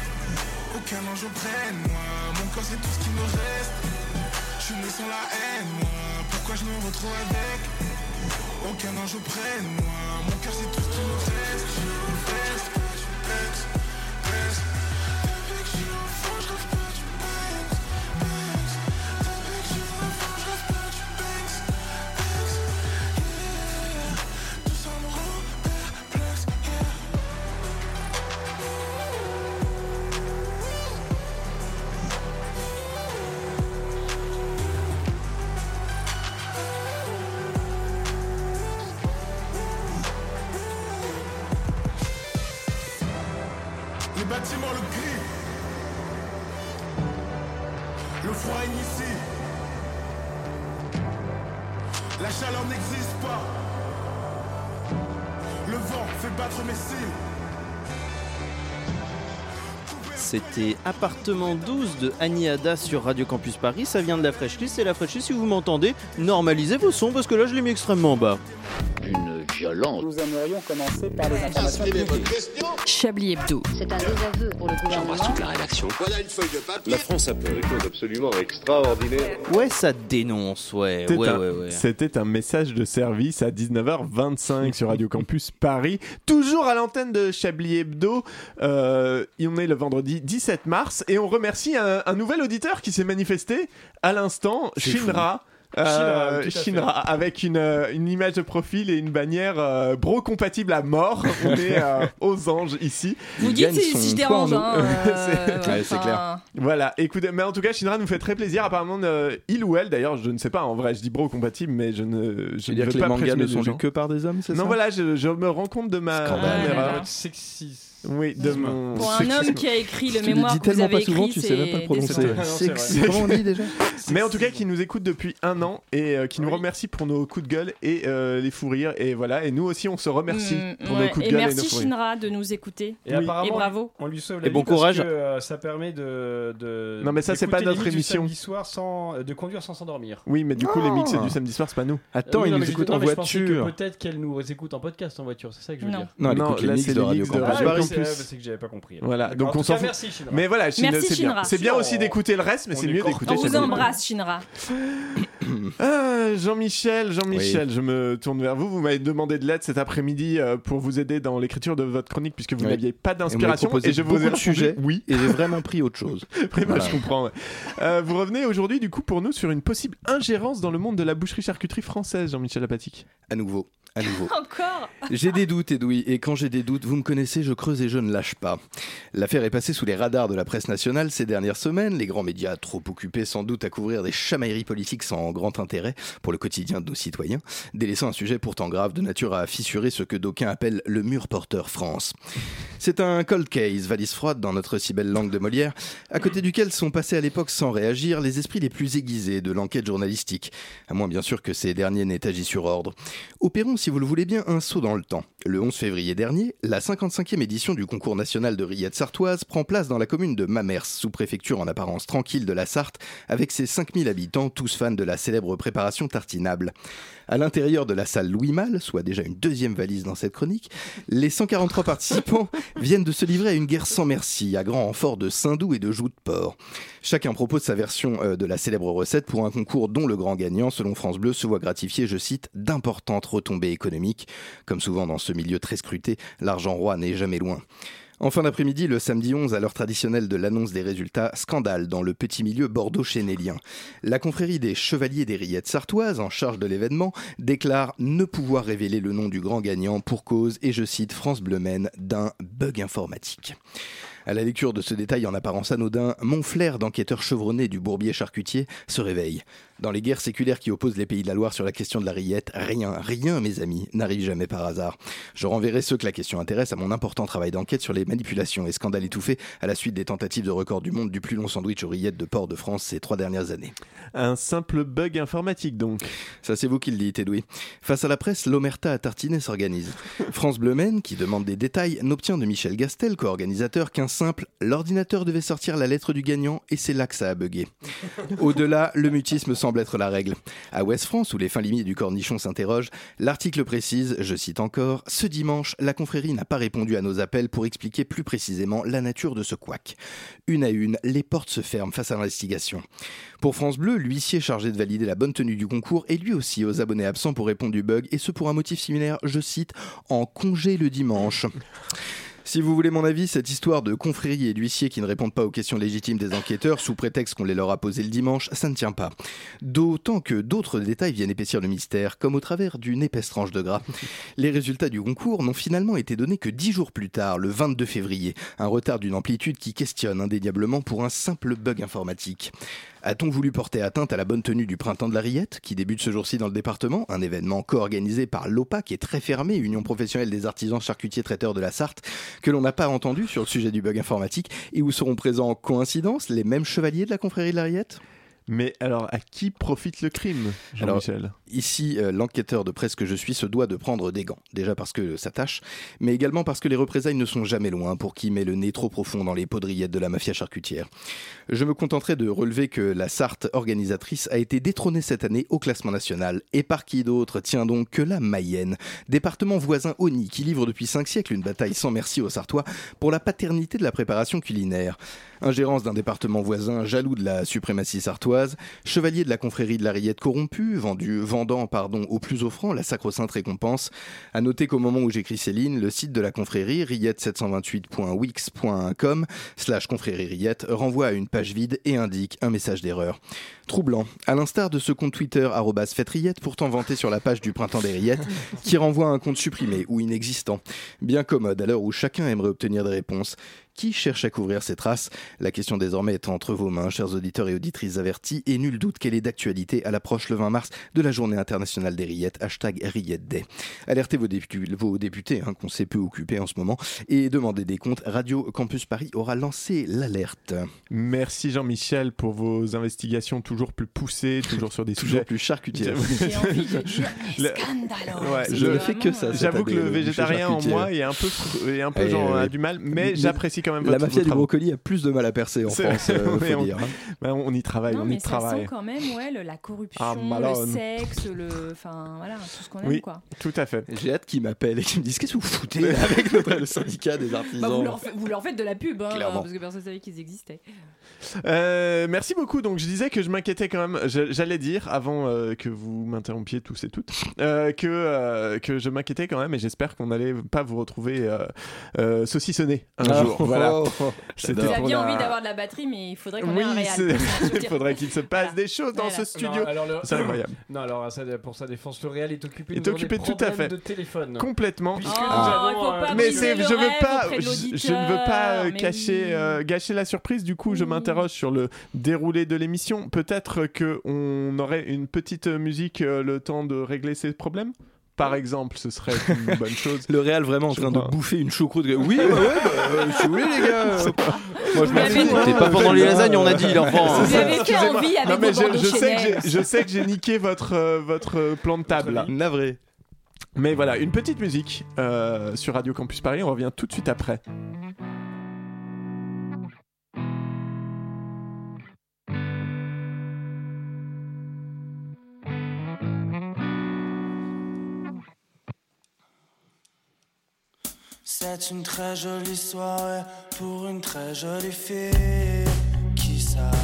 aucun ange auprès de moi. Mon corps c'est tout ce qui me reste. Je suis né sans la haine, moi. Pourquoi je me retrouve avec aucun ange auprès de moi? Mon cœur c'est tout ce qui me reste C'était Appartement 12 de Annie Ada sur Radio Campus Paris. Ça vient de la Fresh List. Et la List, si vous m'entendez, normalisez vos sons parce que là, je l'ai mis extrêmement bas. Nous aimerions commencer par les informations. Chablis Hebdo. C'est un désaveu pour le gouvernement. la rédaction. Voilà une feuille de papier. La France a fait des choses absolument extraordinaires. Ouais, ça dénonce, ouais. C'était Ouais, un, ouais, ouais. c'était un message de service à 19h25 sur Radio Campus Paris, toujours à l'antenne de Chablis Hebdo. Euh, on est le vendredi 17 mars et on remercie un, un nouvel auditeur qui s'est manifesté à l'instant, C'est Shinra. Euh, Shinra. Shinra, avec une, euh, une image de profil et une bannière euh, bro compatible à mort. On est euh, aux anges ici. Vous dites si, je dérange. Hein, euh, C'est- ouais, c'est enfin, clair. Voilà, écoutez, mais en tout cas, Shinra nous fait très plaisir. Apparemment, euh, il ou elle, d'ailleurs, je ne sais pas, en vrai, je dis bro compatible, mais je ne, je veux ne dire que les pas mangas présumer ne sont lus que par des hommes, c'est ça? Non, voilà, je, je me rends compte de ma Scandale. Ah, erreur. Oui, de mon. Pour un homme qui a écrit le Tu mémoire dis que vous tellement avez pas souvent, écrit, tu sais même pas le c'est prononcer. c'est. Comment on dit déjà? Mais en tout cas, qui nous écoute depuis un an et euh, qui nous Oui. remercie pour nos coups de gueule et euh, les fous rires. Et voilà, et nous aussi, on se remercie Mm, pour ouais. nos coups de Et gueule et nos merci fous. Shinra de nous écouter. Et Oui. apparemment, Et bravo. on lui sauve Et la vie bon parce courage. que, euh, ça permet de, de Non, mais ça, c'est pas notre mix émission. samedi soir sans de conduire sans s'endormir. Oui, mais du coup, les mix Ah. du samedi soir, c'est pas nous. Attends, ils nous écoutent en voiture. Peut-être qu'elle nous écoute en podcast en voiture, c'est ça que je veux dire. Non, là, mix c'est de les mix de Radio C'est que j'avais pas compris. Voilà, donc on s'en fout. Merci Shinra. Mais voilà, Shin- Merci, c'est bien. Shinra. C'est bien Si, aussi d'écouter le reste, mais on c'est est mieux d'écouter On vous embrasse, Shinra. Ah, Jean-Michel, Jean-Michel, je me tourne vers vous. Vous m'avez demandé de l'aide cet après-midi euh, pour vous aider dans l'écriture de votre chronique puisque vous Oui. n'aviez pas Et d'inspiration. proposé je vous ai répondu sujets. Oui, Et j'ai vraiment pris autre chose. Voilà. je comprends. ouais. Euh, vous revenez aujourd'hui du coup pour nous sur une possible ingérence dans le monde de la boucherie-charcuterie française, Jean-Michel Apatique. À nouveau, à nouveau. Encore J'ai des doutes, Edoui, et quand j'ai des doutes, vous me connaissez, je creuse et je ne lâche pas. L'affaire est passée sous les radars de la presse nationale ces dernières semaines, les grands médias trop occupés sans doute à couvrir des chamailleries politiques sans grand intérêt pour le quotidien de nos citoyens, délaissant un sujet pourtant grave de nature à fissurer ce que d'aucuns appellent le mur porteur France. C'est un cold case, valise froide dans notre si belle langue de Molière, à côté duquel sont passés à l'époque sans réagir les esprits les plus aiguisés de l'enquête journalistique, à moins bien sûr que ces derniers n'aient agi sur ordre. Opérons, si vous le voulez bien, un saut dans le temps. Le 11 février dernier, la 55e édition du concours national de rillettes sartoises prend place dans la commune de Mamers, sous-préfecture en apparence tranquille de la Sarthe, avec ses 5000 habitants, tous fans de la célèbre préparation tartinable. À l'intérieur de la salle Louis Malle, soit déjà une deuxième valise dans cette chronique, les 143 participants viennent de se livrer à une guerre sans merci, à grand renfort de saindoux et de joues de porc. Chacun propose sa version euh, de la célèbre recette pour un concours dont le grand gagnant, selon France Bleu, se voit gratifié, je cite, d'importantes retombées économiques. Comme souvent dans ce milieu très scruté, l'argent roi n'est jamais loin. En fin d'après-midi, le samedi 11, à l'heure traditionnelle de l'annonce des résultats, scandale dans le petit milieu bordeaux-chénélien. La confrérie des Chevaliers des Rillettes Sartoises, en charge de l'événement, déclare ne pouvoir révéler le nom du grand gagnant pour cause, et je cite France Bleu d'un bug informatique. À la lecture de ce détail en apparence anodin, mon flair d'enquêteur chevronné du bourbier charcutier se réveille. Dans les guerres séculaires qui opposent les pays de la Loire sur la question de la rillette, rien, rien, mes amis, n'arrive jamais par hasard. Je renverrai ceux que la question intéresse à mon important travail d'enquête sur les manipulations et scandales étouffés à la suite des tentatives de record du monde du plus long sandwich aux rillettes de porc de France ces trois dernières années. Un simple bug informatique donc. Ça, c'est vous qui le dites, Edoui. Face à la presse, l'Omerta à tartiner s'organise. France Bleu Maine, qui demande des détails, n'obtient de Michel Gastel, co-organisateur, qu'un simple l'ordinateur devait sortir la lettre du gagnant et c'est là que ça a bugué. Au-delà, le mutisme semble être la règle. À Ouest France, où les fins limites du cornichon s'interrogent, l'article précise, je cite encore, Ce dimanche, la confrérie n'a pas répondu à nos appels pour expliquer plus précisément la nature de ce couac. Une à une, les portes se ferment face à l'investigation. Pour France Bleu, l'huissier chargé de valider la bonne tenue du concours est lui aussi aux abonnés absents pour répondre du bug, et ce pour un motif similaire, je cite, en congé le dimanche. Si vous voulez mon avis, cette histoire de confrérie et d'huissiers qui ne répondent pas aux questions légitimes des enquêteurs sous prétexte qu'on les leur a posées le dimanche, ça ne tient pas. D'autant que d'autres détails viennent épaissir le mystère, comme au travers d'une épaisse tranche de gras. Les résultats du concours n'ont finalement été donnés que dix jours plus tard, le 22 février, un retard d'une amplitude qui questionne indéniablement pour un simple bug informatique. A-t-on voulu porter atteinte à la bonne tenue du printemps de la rillette, qui débute ce jour-ci dans le département, un événement co-organisé par l'OPA, qui est très fermé, Union professionnelle des artisans charcutiers traiteurs de la Sarthe, que l'on n'a pas entendu sur le sujet du bug informatique, et où seront présents en coïncidence les mêmes chevaliers de la confrérie de la rillette? Mais alors, à qui profite le crime, Ici, euh, l'enquêteur de presse que je suis se doit de prendre des gants. Déjà parce que ça tâche, mais également parce que les représailles ne sont jamais loin pour qui met le nez trop profond dans les poudrillettes de la mafia charcutière. Je me contenterai de relever que la Sarthe organisatrice a été détrônée cette année au classement national. Et par qui d'autre tient donc que la Mayenne, département voisin Oni qui livre depuis cinq siècles une bataille sans merci aux Sartois pour la paternité de la préparation culinaire. Ingérence d'un département voisin jaloux de la suprématie sartoise, chevalier de la confrérie de la Rillette corrompue, vendu, vendant pardon, au plus offrant la sacro-sainte récompense. À noter qu'au moment où j'écris ces lignes, le site de la confrérie, rillette728.wix.com slash confrérie Rillette, renvoie à une page vide et indique un message d'erreur. Troublant, à l'instar de ce compte Twitter arrobas fêterillette, pourtant vanté sur la page du printemps des rillettes, qui renvoie à un compte supprimé ou inexistant. Bien commode à l'heure où chacun aimerait obtenir des réponses. Qui cherche à couvrir ces traces? La question désormais est entre vos mains, chers auditeurs et auditrices avertis, et nul doute qu'elle est d'actualité à l'approche le 20 mars de la journée internationale des rillettes, hashtag Rillette Day. Alertez vos députés, vos députés hein, qu'on s'est peu occupés en ce moment, et demandez des comptes. Radio Campus Paris aura lancé l'alerte. Merci Jean-Michel pour vos investigations toujours plus poussées, toujours sur des Toujours sujets plus envie de dire. Ouais, C'est je ne fais que ça. J'avoue que le végétarien en moi est un peu, est un peu genre, euh, a du mal, mais j'apprécie quand même La mafia du brocoli a plus de mal à percer en France, euh, mais faut on- dire. hein. On y travaille, Non, on mais y ça travaille. sent quand même ouais, le- la corruption, Ah, le sexe, le, enfin voilà, tout ce qu'on aime quoi. Tout à fait. J'ai hâte qu'ils m'appellent et qu'ils me disent qu'est-ce que vous foutez avec notre, le syndicat des artisans. Bah, vous, leur faites de la pub, hein, parce que personne savait qu'ils existaient. Euh, merci beaucoup. Donc je disais que je m'inquiétais quand même. J'allais dire avant euh, que vous m'interrompiez tous et toutes euh, que euh, que je m'inquiétais quand même et j'espère qu'on n'allait pas vous retrouver euh, euh, saucissonné un Ah, jour. oh, voilà. oh, oh, C'était Vous pour aviez la- envie d'avoir de la batterie, mais il faudrait qu'on Oui, ait un réel. il faudrait qu'il se passe Voilà. des choses dans Voilà. ce studio. Le- C'est incroyable. Non, alors ça, pour sa défense, le réel est occupé, Est occupé tout à fait. de téléphone. Complètement. Oh, avons, euh, Mais je veux pas, je, je ne veux pas cacher, oui. euh, gâcher la surprise. Du coup, je m'interroge sur le déroulé de l'émission. Peut-être que on aurait une petite musique euh, le temps de régler ces problèmes? Par exemple, ce serait une bonne chose. Le Real vraiment en Je train de bouffer une choucroute. Oui, ouais, bah, euh, voulez les gars. Moi je m'en avez- fous. T'es pas pendant les lasagnes, on a dit, l'enfant. Vous avez fait envie avec Non, mais je, je sais que je sais que j'ai niqué votre, euh, votre euh, plan de table. là. Navré. Mais voilà, une petite musique euh, sur Radio Campus Paris. On revient tout de suite après. Une très jolie soirée pour une très jolie fille qui s'appelle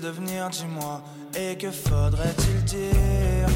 devenir, dis-moi. Et que faudrait-il dire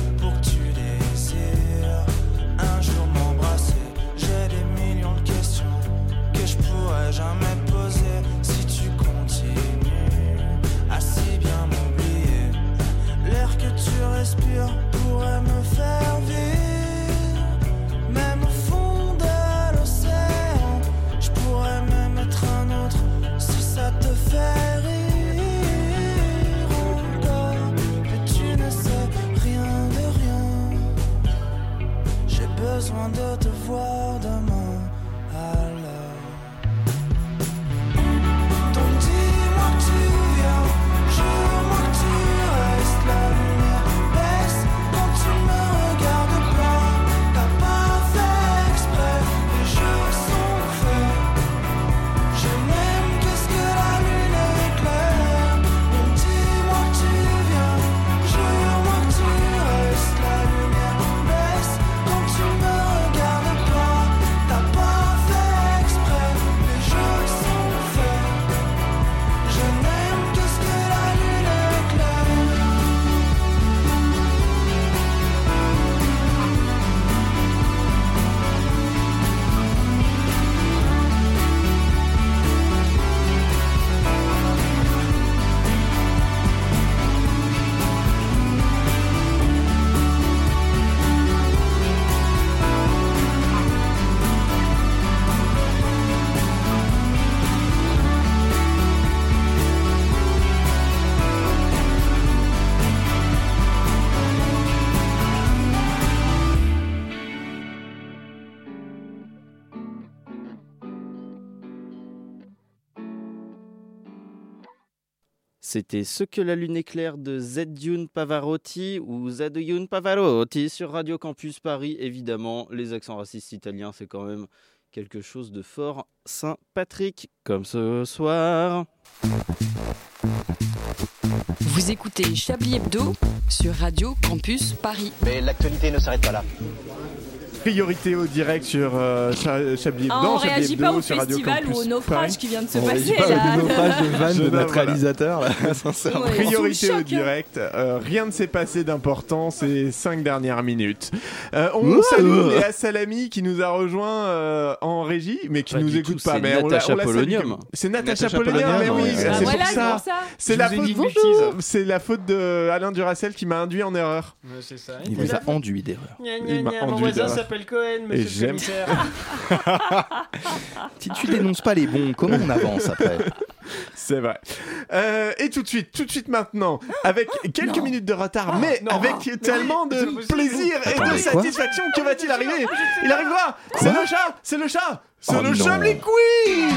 C'était Ce que la lune éclaire de Zedune Pavarotti ou Zedune Pavarotti sur Radio Campus Paris. Évidemment, les accents racistes italiens, c'est quand même quelque chose de fort Saint-Patrick, comme ce soir. Vous écoutez Chablis Hebdo sur Radio Campus Paris. Mais l'actualité ne s'arrête pas là. Priorité au direct sur euh, Cha- Chablis Ah, Hebdo, on Chablis réagit Hebdo pas au sur Radio festival ou Campus au naufrage Paris. qui vient de se passer pas là. au naufrage de vanne Je de notre voilà. réalisateur, là, sincèrement. Ouais. Priorité Sous le au choc, hein. direct, euh, rien ne s'est passé d'important ces cinq dernières minutes. Euh, on Ouh. salue Léa Salami qui nous a rejoint euh, en régie, mais qui Pas nous du écoute tout, pas. c'est Mais on la- Natacha on la salue. Polonium. C'est Natacha, Natacha Polonium, mais oui, ouais. Ah, voilà, c'est ça. pour ça. C'est Je la vous ai faute. dit. C'est la faute de Alain Duracel qui m'a induit en erreur. C'est ça. Il vous a enduit d'erreur. Mon voisin d'erreur. S'appelle Cohen, monsieur le j'aime. commissaire. Si tu dénonces pas les bons, comment on avance après C'est vrai. Euh, et tout de suite, tout de suite maintenant, avec quelques minutes de retard, mais non. avec tellement de plaisir et de satisfaction, que va-t-il arriver Il arrive quoi C'est le chat C'est le chat C'est Oh le non. Chablis Quiz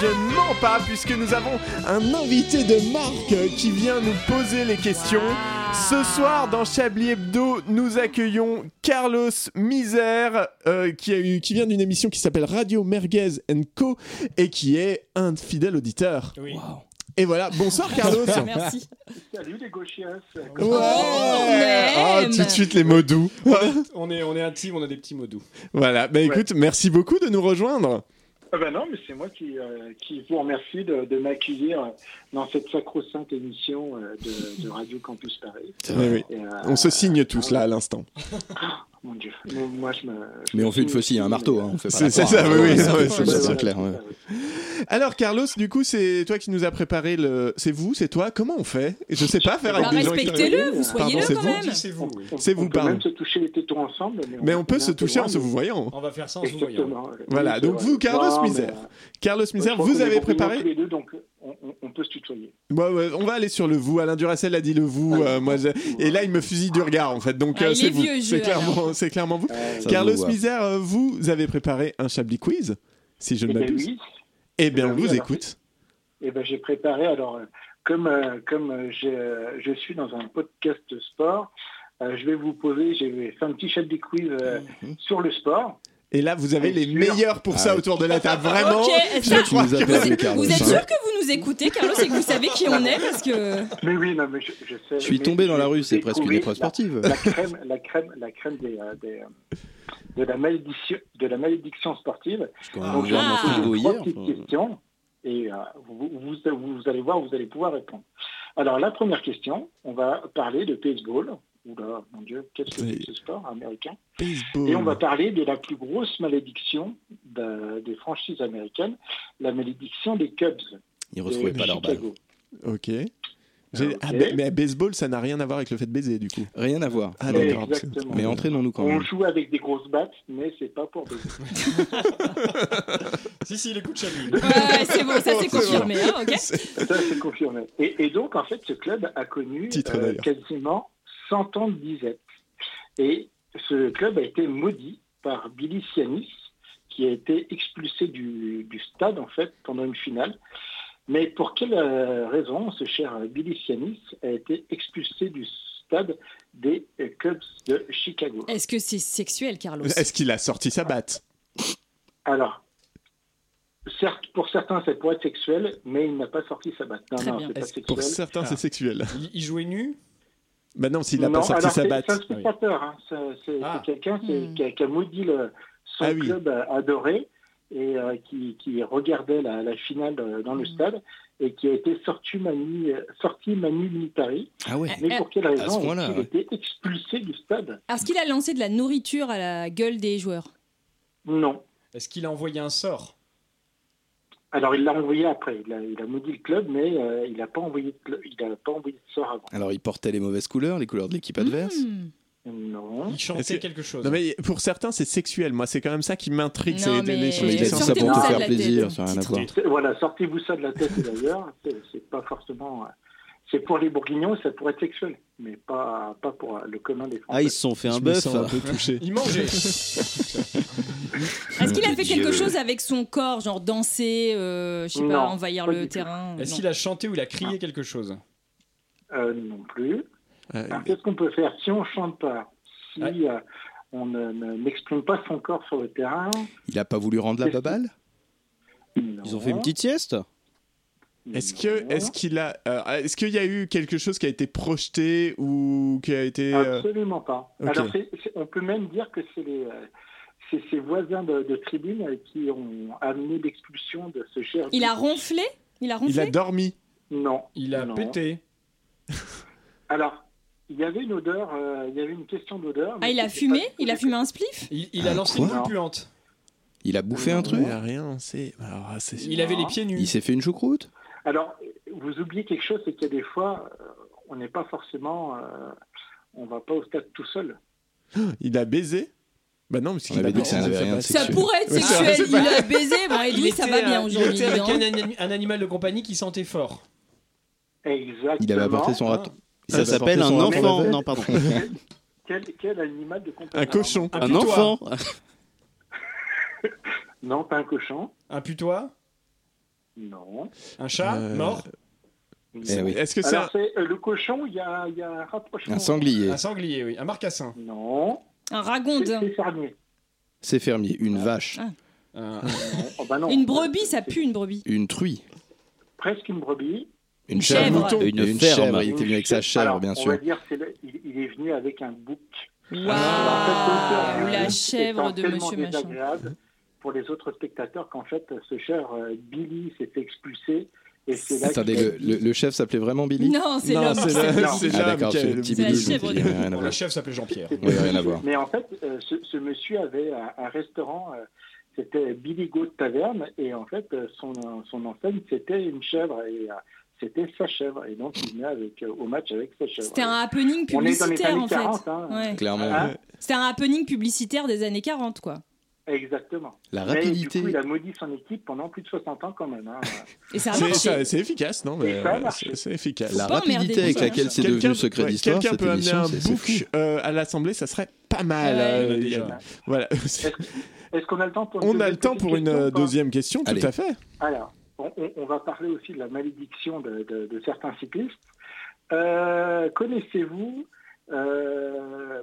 je ne mens pas puisque nous avons un invité de marque qui vient nous poser les questions. Ce soir dans Chablis Hebdo nous accueillons Carlos Misère euh, qui, a eu, qui vient d'une émission qui s'appelle Radio Merguez Co et qui est un fidèle auditeur. Oui. Et voilà, bonsoir Carlos. Merci. Salut les gauchias. Ouais. on Ah, tout de suite les mots doux. On est, on est intime, on a des petits mots doux. voilà, bah écoute, merci beaucoup de nous rejoindre. Ah ben non, mais c'est moi qui, euh, qui vous remercie de, de m'accueillir dans cette sacro-sainte émission euh, de, de Radio Campus Paris. Oui, oui. Et, euh, On se signe tous là à l'instant. Mon Dieu. Moi, moi, je me. je Mais on fait une faucille un marteau, hein, C'est- ça, hein. oui, c'est clair, ouais. Alors Carlos, du coup, c'est toi qui nous a préparé le. C'est vous, c'est toi. Comment on fait? Je sais pas faire avec Bah, des gens qui. respectez-le, vous Pardon, soyez-le c'est quand vous? même. C'est vous, C'est vous, on peut pardon. même se toucher les tétons ensemble. Mais, Mais on peut se toucher en loin, se mais- vous voyant. On va faire ça en se voyant. Voilà, donc vous. Carlos Misère. euh, Carlos je Misère, vous qu'on est avez compliments préparé. On, on- on peut se tutoyer. Ouais, ouais, on va aller sur le vous. Alain Duracel a dit le vous. euh, moi, j'ai- et là, il me fusille du regard en fait. Donc Ah, euh, c'est est vous. C'est clairement, c'est clairement vous. Euh, Ça Carlos. Misère, euh, vous avez préparé un Chablis quiz, si je ne eh ben m'abuse. oui. Eh bien, Eh on ben oui, vous alors, écoute. Eh ben, j'ai préparé. Alors, comme, euh, comme je suis dans un podcast sport, euh, je vais vous poser, j'ai fait un petit chablis quiz euh, Mhm. sur le sport. Et là, vous avez Bien les meilleurs pour ça Ah autour de la table. Vraiment. Ok, je ça- crois que- Vous, Carlos. vous êtes hein. sûr que vous nous écoutez, Carlos, et que vous savez qui on est Parce que. Mais oui, non, mais je, je sais. Je suis mais tombé dans je la vais rue, vous c'est presque une épreuve la- sportive. La crème, la crème, la crème des, euh, des, euh, de la malédiction, de la malédiction sportive. Ah. a ouvert mon Ah. frigo Trois hier. petites enfin, questions et euh, vous, vous, vous allez voir, vous allez pouvoir répondre. Alors la première question, on va parler de baseball. Oula, mon Dieu, qu'est-ce que c'est ce sport américain Baseball. Et on va parler de la plus grosse malédiction de- des franchises américaines, la malédiction des Cubs. Ils de retrouvaient pas leur balle. Ok. J'ai- Ok. ah, mais baseball, ça n'a rien à voir avec le fait de baiser, du coup. Rien à voir. Ah, Mais. Mais entraînons-nous quand On même. joue avec des grosses battes, mais c'est pas pour baiser. Si, si, il écoute Chablis. Ouais, c'est bon, ça c'est confirmé, hein, Ça, c'est confirmé. Et, et donc, en fait, ce club a connu Titre, euh, quasiment 100 ans de disette. Et ce club a été maudit par Billy Sianis, qui a été expulsé du, du stade, en fait, pendant une finale. Mais pour quelle euh, raison ce cher Billy Sianis a été expulsé du stade des euh, Cubs de Chicago? Est-ce que c'est sexuel, Carlos? Est-ce qu'il a sorti sa batte? Alors, certes, pour certains, ça pourrait être sexuel, mais il n'a pas sorti sa batte. Non, Très non, pas sexuel. Pour certains, c'est Ah. sexuel. Il jouait nu? Bah non, s'il n'a pas sorti sa c'est- batte. C'est un spectateur, hein. C'est- Ah. c'est quelqu'un qui, Hmm. qui a, qui a maudit le, son Ah oui. club euh, adoré et euh, qui, qui regardait la, la finale euh, dans le Hmm. stade et qui a été sorti manu, sorti manu militari. Ah ouais. Mais pour quelle raison il ouais. été expulsé du stade? Est-ce qu'il a lancé de la nourriture à la gueule des joueurs Non. Est-ce qu'il a envoyé un sort? Alors il l'a envoyé après. Il a, il a maudit le club, mais euh, il n'a pas envoyé de, il a pas envoyé de sort avant. Alors, il portait les mauvaises couleurs, les couleurs de l'équipe adverse. Hmm. Non. Il chantait quelque chose. Non, mais pour certains, c'est sexuel. Moi, c'est quand même ça qui m'intrigue. Non, C'est mais- les choses qui sont ça pour Sortez-vous te ça de faire la plaisir, ça rien à voir. Voilà, sortez-vous ça de la tête d'ailleurs. C'est pas forcément. euh, C'est pour les Bourguignons, ça pourrait être sexuel, mais pas, pas pour le commun des Français. Ah, ils se sont fait un bœuf. un peu touché. Il mangeait. Est-ce qu'il a fait quelque chose avec son corps, genre danser, euh, je sais Non, pas, envahir pas le du tout. terrain Est-ce non. qu'il a chanté ou il a crié quelque chose Euh, non plus. Euh, Alors, Qu'est-ce qu'on peut faire si on chante pas, si Ouais. euh, on ne- ne- n'exprime pas son corps sur le terrain? Il a pas voulu rendre la baballe Ils ont fait une petite sieste? Est-ce que, est-ce qu'il a, euh, est-ce qu'il y a eu quelque chose qui a été projeté ou qui a été euh, Absolument pas. ok. Alors, c'est- c'est- on peut même dire que c'est les, euh, c'est ses voisins de, de tribune qui ont amené l'expulsion de ce cher. Il a ronflé? Il a ronflé? Il a dormi Non. Il a non. pété. Alors, il y avait une odeur, euh, il y avait une question d'odeur. Ah, il a fumé? pas- Il a fumé un spliff? Il, il a Ah, lancé une boule puante. Il a bouffé un truc? Ouais, rien, c'est. alors, ah, c'est- Il avait les pieds nus. Il s'est fait une choucroute? Alors, vous oubliez quelque chose, c'est qu'il y a des fois, euh, on n'est pas forcément, euh, on va pas au stade tout seul. Il a baisé? Bah non, parce On qu'il avait dit que ça n'avait rien de Ça sexuel. pourrait être sexuel. Il a baisé. Edoui, ça va bien aujourd'hui. Il était avec un, ani- un animal de compagnie qui sentait fort. Exactement. Il avait apporté son raton. Ça s'appelle un enfant. Non, pardon. Quel, quel animal de compagnie Un cochon. Un enfant Non, pas un cochon. Un putois? Non. Un chat? Euh, mort? Eh oui. Est-ce que c'est un- euh, le cochon, il y y a un rapprochement. Un sanglier. Un sanglier, oui. Un marcassin? Non. Un ragonde. c'est fermier. C'est fermier. Une vache. Ah. Un- Non. Oh, bah non. Une brebis, ça pue une brebis. Une truie. Presque une brebis. Une chèvre. chèvre. Une Une ferme. chèvre. Il était venu avec sa chèvre, Alors, bien On sûr. va dire, c'est le- il, est venu avec un bouc. Fait, La chèvre de Monsieur Machin. pour les autres spectateurs qu'en fait, ce cher euh, Billy s'est fait expulser. Attendez, le, dit- le- le chef s'appelait vraiment Billy Non, c'est Non, l'homme. c'est Ah d'accord, c'est le- petit Billy. Bon, chef s'appelait Jean-Pierre. Oui, rien à voir. Mais en fait, euh, ce, ce monsieur avait un, un restaurant, euh, c'était Billy Goat Taverne, et en fait, euh, son, son enseigne, c'était une chèvre, et euh, c'était sa chèvre. Et donc, il venait avec, euh, au match avec sa chèvre. C'était un happening On est dans les publicitaire années en fait. 40, hein. Ouais. Clairement. Hein C'était un happening publicitaire des années 40 quoi. Exactement. La Mais du rapidité. coup, il a maudit son équipe pendant plus de 60 ans quand même. hein. Et ça a C'est marché. ça- c'est efficace, non mais, euh. C'est c'est efficace. La rapidité avec laquelle c'est devenu secret ouais, d'histoire, Quelqu'un cette peut amener un book euh, à l'Assemblée, ça serait pas mal. Ouais. euh, déjà. a- Voilà. Est-ce qu'on a le temps pour On a le temps pour une question deuxième question, tout à fait. Alors, on, on- on va parler aussi de la malédiction de, de- de certains cyclistes. Euh, Connaissez-vous euh,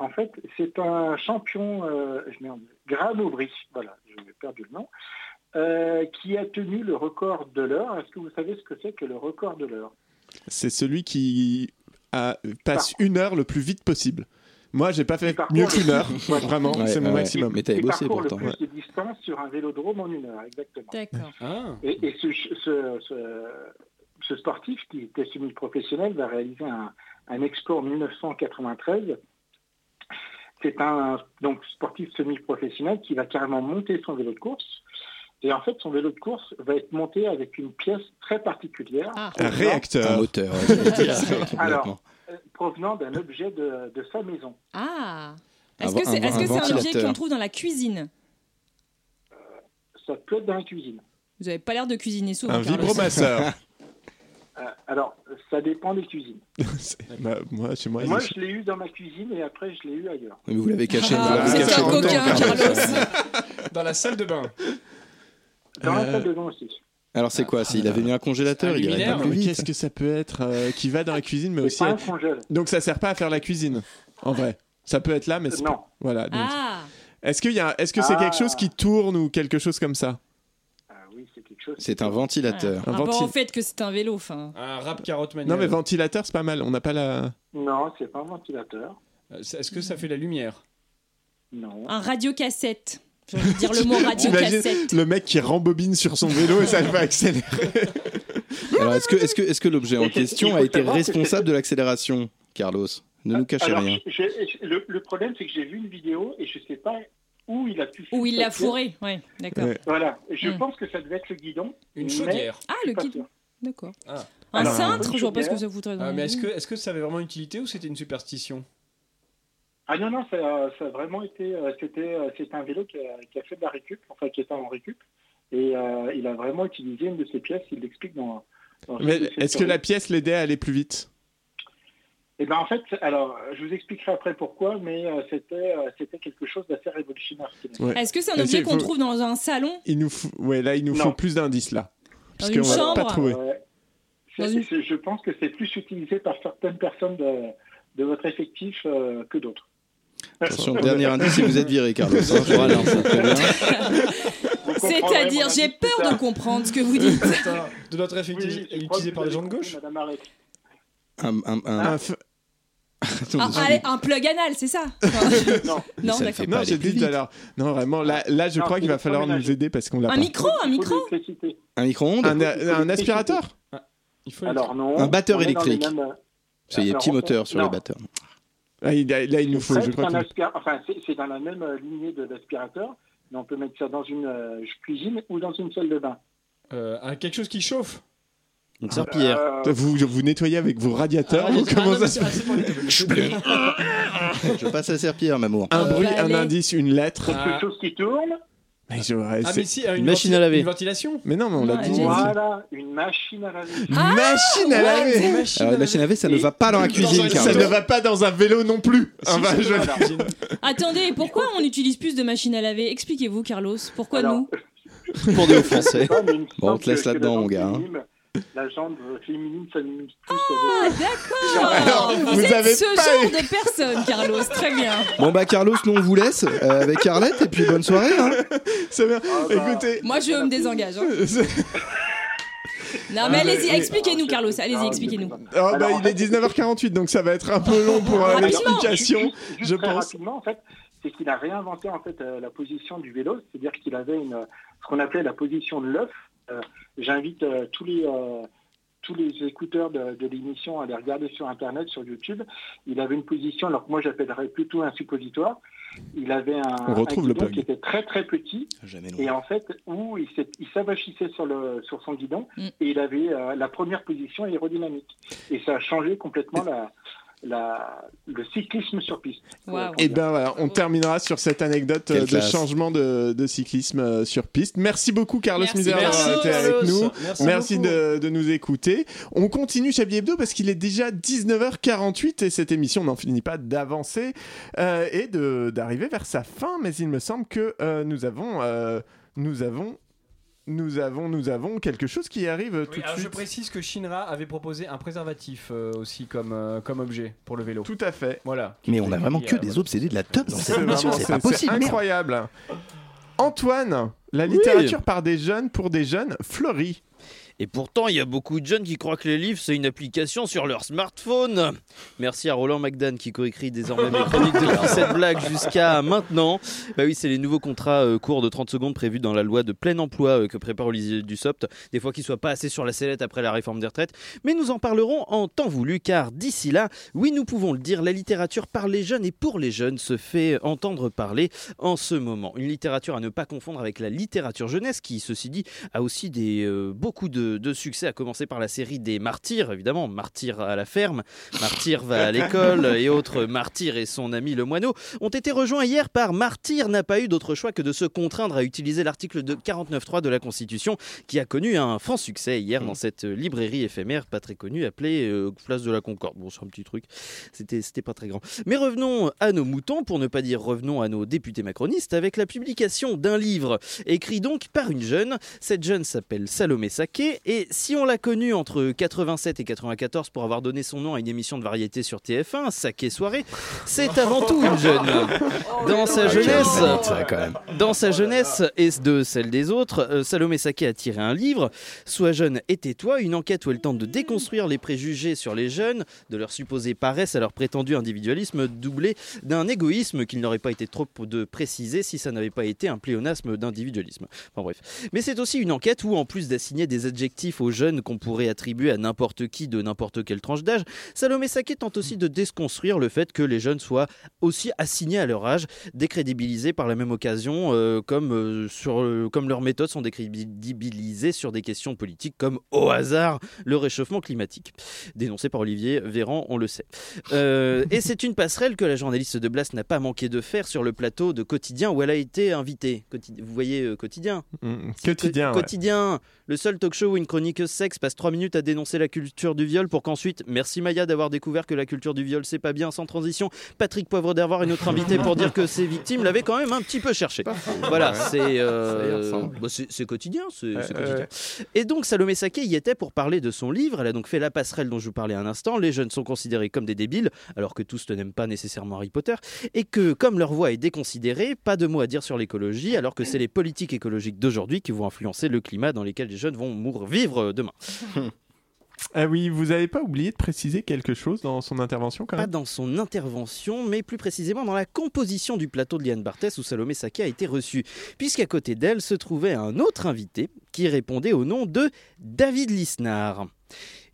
En fait, c'est un champion, euh, je merde, Graham Aubry, voilà, j'ai perdu le nom, euh, qui a tenu le record de l'heure. Est-ce que vous savez ce que c'est que le record de l'heure? C'est celui qui a- passe une heure le plus vite possible. Moi, j'ai pas fait mieux qu'une heure. Vraiment, Ouais, c'est mon ouais. maximum. Mais t'avais bossé parcourt pourtant. le plus de distance sur un vélodrome en une heure, exactement. D'accord. Ah. Et, et ce, ce- ce- ce sportif qui était semi-professionnel va réaliser un, un exploit en 1993. C'est un donc, sportif semi-professionnel qui va carrément monter son vélo de course. Et en fait, son vélo de course va être monté avec une pièce très particulière. Ah. Un réacteur. Un moteur. Alors, euh, provenant d'un objet de, de sa maison. Ah. Est-ce que c'est un objet qu'on trouve dans la cuisine? Ça peut être dans la cuisine. Vous avez pas l'air de cuisiner souvent. Un vibromasseur. Euh, alors, ça dépend des cuisines. Bah, moi, chez moi, Moi, il- je l'ai eu dans ma cuisine et après, je l'ai eu ailleurs. Mais vous l'avez caché. Ah, vous l'avez vous êtes caché un longtemps, coquin, Carlos. Carlos. Dans la salle de bain. Dans la Euh, salle de bain aussi. Alors c'est quoi? S'il avait mis un congélateur, Un il irait pas plus vite. Qu'est-ce que ça peut être euh, qui va dans la cuisine, mais aussi. pas un congèle. Donc ça sert pas à faire la cuisine, en vrai. Ça peut être là, mais c'est Non. pas- Voilà. donc- Ah. Est-ce qu'il y a, est-ce que c'est Ah. quelque chose qui tourne ou quelque chose comme ça? Quelque chose. C'est un ventilateur. Un Un rapport au fait que c'est un vélo, enfin. Un rap carotte manuel. Non, mais ventilateur, c'est pas mal. On n'a pas la. Non, c'est pas un ventilateur. Euh, Est-ce que ça fait la lumière? Non. Un radiocassette. J'ai envie de dire le mot radiocassette. le mec qui rembobine sur son vélo et ça le fait accélérer. Alors est-ce que, est-ce que, est-ce que l'objet en question a été responsable de l'accélération, Carlos? Ne nous cachez Alors, rien. je- je- le, le problème, c'est que j'ai vu une vidéo et je sais pas où il a pu. Où il l'a fourré, ouais, d'accord. Ouais. Voilà. Je Hmm. pense que ça devait être le guidon. Une chaudière. Ah, le guidon. D'accord. Ah. Un Alors, cintre, je vois pas ce que ça foutrait dans Ah, mais est-ce que, est-ce que ça avait vraiment utilité ou c'était une superstition Ah non, non, ça, a- ça a vraiment été. euh, C'était euh, un vélo qui a, qui a fait de la récup, enfin qui était en récup. Et euh, il a vraiment utilisé une de ses pièces, il l'explique dans. dans Mais est-ce que la pièce l'aidait à aller plus vite? Eh ben en fait, alors je vous expliquerai après pourquoi, mais euh, c'était euh, c'était quelque chose d'assez révolutionnaire. Ouais. Est-ce que c'est un objet qu'on faut- trouve dans un salon? Il nous faut... Ouais, là, il nous Non. faut plus d'indices, là. Parce qu'on va pas trouver. Euh, c'est- c'est- Je pense que c'est plus utilisé par certaines personnes de, de votre effectif euh, que d'autres. Attention, dernier indice et vous êtes viré, Carlos. Voilà. C'est-à-dire, j'ai peur de comprendre ce que vous dites. De notre Oui, effectif crois utilisé par les gens de gauche Madame. Un, un, un- Un f- Ah, allez, un plug anal, c'est ça Non, Non, Ça fait Non, pas j'ai dit tout à l'heure. Non, vraiment, là, là je Non, crois qu'il va falloir nous aider parce qu'on l'a Un pas. micro, un Il micro. Un micro-ondes Un, Il faut un aspirateur Il faut Alors non. Un batteur on est dans les électrique. mêmes- C'est des petits moteurs sur les batteurs. Ah, il a- Là, il nous faut, C'est je crois Enfin, c'est c'est dans la même euh, lignée de l'aspirateur, mais on peut mettre ça dans une euh, cuisine ou dans une salle de bain. Euh, un- quelque chose qui chauffe. Une serpillière. Euh, vous, vous nettoyez avec vos radiateurs Ah, ah, se ah, c'est pour les- Je passe à serpillère, m'amour. Un Euh, bruit, bah, un allez. indice, une lettre. quelque Ah. chose qui tourne. Mais, je- ouais, Ah, c'est- mais si, euh, Une machine à laver. Une ventilation mais non, mais on l'a Ouais, dit. j'ai dit. Voilà, une machine à laver. Une machine à laver. Une machine Alors, à la machine à laver, ça ne va pas dans la cuisine, un- Ça ne va pas dans un vélo non plus. Je- dans. Attendez, pourquoi on utilise plus de machines à laver? Expliquez-vous, Carlos. Pourquoi Alors, nous? Pour des hauts français. pas, mais il me Bon, on semble te laisse que- que là-dedans, mon gars, hein. La jambe féminine s'amuse plus Ah, avec. d'accord Vous, vous êtes avez ce pas genre de personne, Carlos. Très bien. Bon, bah, Carlos, nous, on vous laisse euh, avec Arlette et puis bonne soirée. Hein. C'est bien. Ah, bah, Écoutez. Moi, je me désengage. hein. Non, mais Ah, allez-y, mais- expliquez-nous, Carlos. Allez-y, Ah, expliquez-nous. Oh, bah, il est fait- 19h48, donc ça va être un peu long pour euh, l'explication, je très pense. rapidement, en fait, c'est qu'il a réinventé en fait euh, la position du vélo, c'est-à-dire qu'il avait une, ce qu'on appelait la position de l'œuf. Euh, J'invite euh, tous les euh, tous les écouteurs de, de l'émission à les regarder sur Internet, sur YouTube. Il avait une position, alors que moi j'appellerais plutôt un suppositoire. Il avait un, On retrouve un le guidon qui était très très petit et en fait où il il s'avachissait sur le sur son guidon Mm. et il avait euh, la première position aérodynamique et ça a changé complètement la, la le cyclisme sur piste. Et ben voilà, on terminera sur cette anecdote Quelle euh, de classe. changement de, de cyclisme euh, sur piste. Merci beaucoup Carlos. Misère d'avoir Merci, été avec nous. Merci de, de nous écouter. On continue Chablis Hebdo parce qu'il est déjà 19h48 et cette émission n'en finit pas d'avancer euh, et de- d'arriver vers sa fin. Mais il me semble que euh, nous avons, euh, nous avons, nous avons, nous avons quelque chose qui arrive tout Oui, de alors je suite. précise que Shinra avait proposé un préservatif euh, aussi comme, euh, comme objet pour le vélo. Tout à fait. Voilà. Mais on a vraiment que euh, des obsédés de la top dans C'est cette émission, c'est pas possible. merde. incroyable. Antoine, la littérature par des jeunes pour des jeunes fleurit. Et pourtant, il y a beaucoup de jeunes qui croient que les livres, c'est une application sur leur smartphone. Merci à Roland McDan qui coécrit désormais mes chroniques depuis cette blague jusqu'à maintenant. Bah oui, c'est les nouveaux contrats euh, courts de 30 secondes prévus dans la loi de plein emploi euh, que prépare Olivier Dussopt. Des fois qu'ils soient pas assez sur la sellette après la réforme des retraites. Mais nous en parlerons en temps voulu car d'ici là, oui, nous pouvons le dire, la littérature par les jeunes et pour les jeunes se fait entendre parler en ce moment. Une littérature à ne pas confondre avec la littérature jeunesse qui, ceci dit, a aussi des, euh, beaucoup de, de succès, à commencer par la série des Martyrs, évidemment, Martyr à la ferme, Martyr va à l'école et autres Martyr et son ami le moineau ont été rejoints hier par Martyr n'a pas eu d'autre choix que de se contraindre à utiliser l'article de 49.3 de la Constitution qui a connu un franc succès hier dans cette librairie éphémère pas très connue appelée euh, Place de la Concorde. Bon, c'est un petit truc, c'était c'était pas très grand. Mais revenons à nos moutons, pour ne pas dire revenons à nos députés macronistes, avec la publication d'un livre écrit donc par une jeune. Cette jeune s'appelle Salomé Saké et si on l'a connue entre 87 et 94 pour avoir donné son nom à une émission de variété sur TF1, Saké Soirée, c'est avant tout une jeune. Dans sa jeunesse, dans sa jeunesse et de celle des autres, euh, Salomé Saké a tiré un livre, Sois jeune et tais-toi, une enquête où elle tente de déconstruire les préjugés sur les jeunes, de leur supposée paresse à leur prétendu individualisme, doublé d'un égoïsme qu'il n'aurait pas été trop de préciser si ça n'avait pas été un pléonasme d'individualisme. Enfin bref. Mais c'est aussi une enquête où, en plus d'assigner des adjectifs aux jeunes qu'on pourrait attribuer à n'importe qui de n'importe quelle tranche d'âge, Salomé Saké tente aussi de déconstruire le fait que les jeunes soient aussi assignés à leur âge, décrédibilisés par la même occasion, euh, comme, euh, sur, euh, comme leurs méthodes sont décrédibilisées sur des questions politiques comme au hasard le réchauffement climatique. Dénoncé par Olivier Véran, on le sait. Et c'est une passerelle que la journaliste de Blas n'a pas manqué de faire sur le plateau de Quotidien où elle a été invitée. Quotid- Vous voyez euh, Quotidien? Quotidien. ouais. Quotidien, le seul talk show où une chroniqueuse sexe passe 3 minutes à dénoncer la culture du viol pour qu'ensuite, merci Maya d'avoir découvert que la culture du viol c'est pas bien sans transition, Patrick Poivre d'Hervoir est notre invité pour dire que ses victimes l'avaient quand même un petit peu cherché. Voilà, c'est euh, bah, c'est quotidien, c'est quotidien. Et donc Salomé Saké y était pour parler de son livre. Elle a donc fait la passerelle dont je vous parlais un instant. Les jeunes sont considérés comme des débiles, alors que tous ne n'aiment pas nécessairement Harry Potter. Et que comme leur voix est déconsidérée, pas de mots à dire sur l'écologie, alors que c'est les politiques écologiques d'aujourd'hui qui vont influencer le climat dans lequel les jeunes vont mourir, vivre demain. Ah oui, vous n'avez pas oublié de préciser quelque chose dans son intervention quand Pas même? dans son intervention, mais plus précisément dans la composition du plateau de Liane Barthès où Salomé Saké a été reçue, puisqu'à côté d'elle se trouvait un autre invité qui répondait au nom de David Lisnard.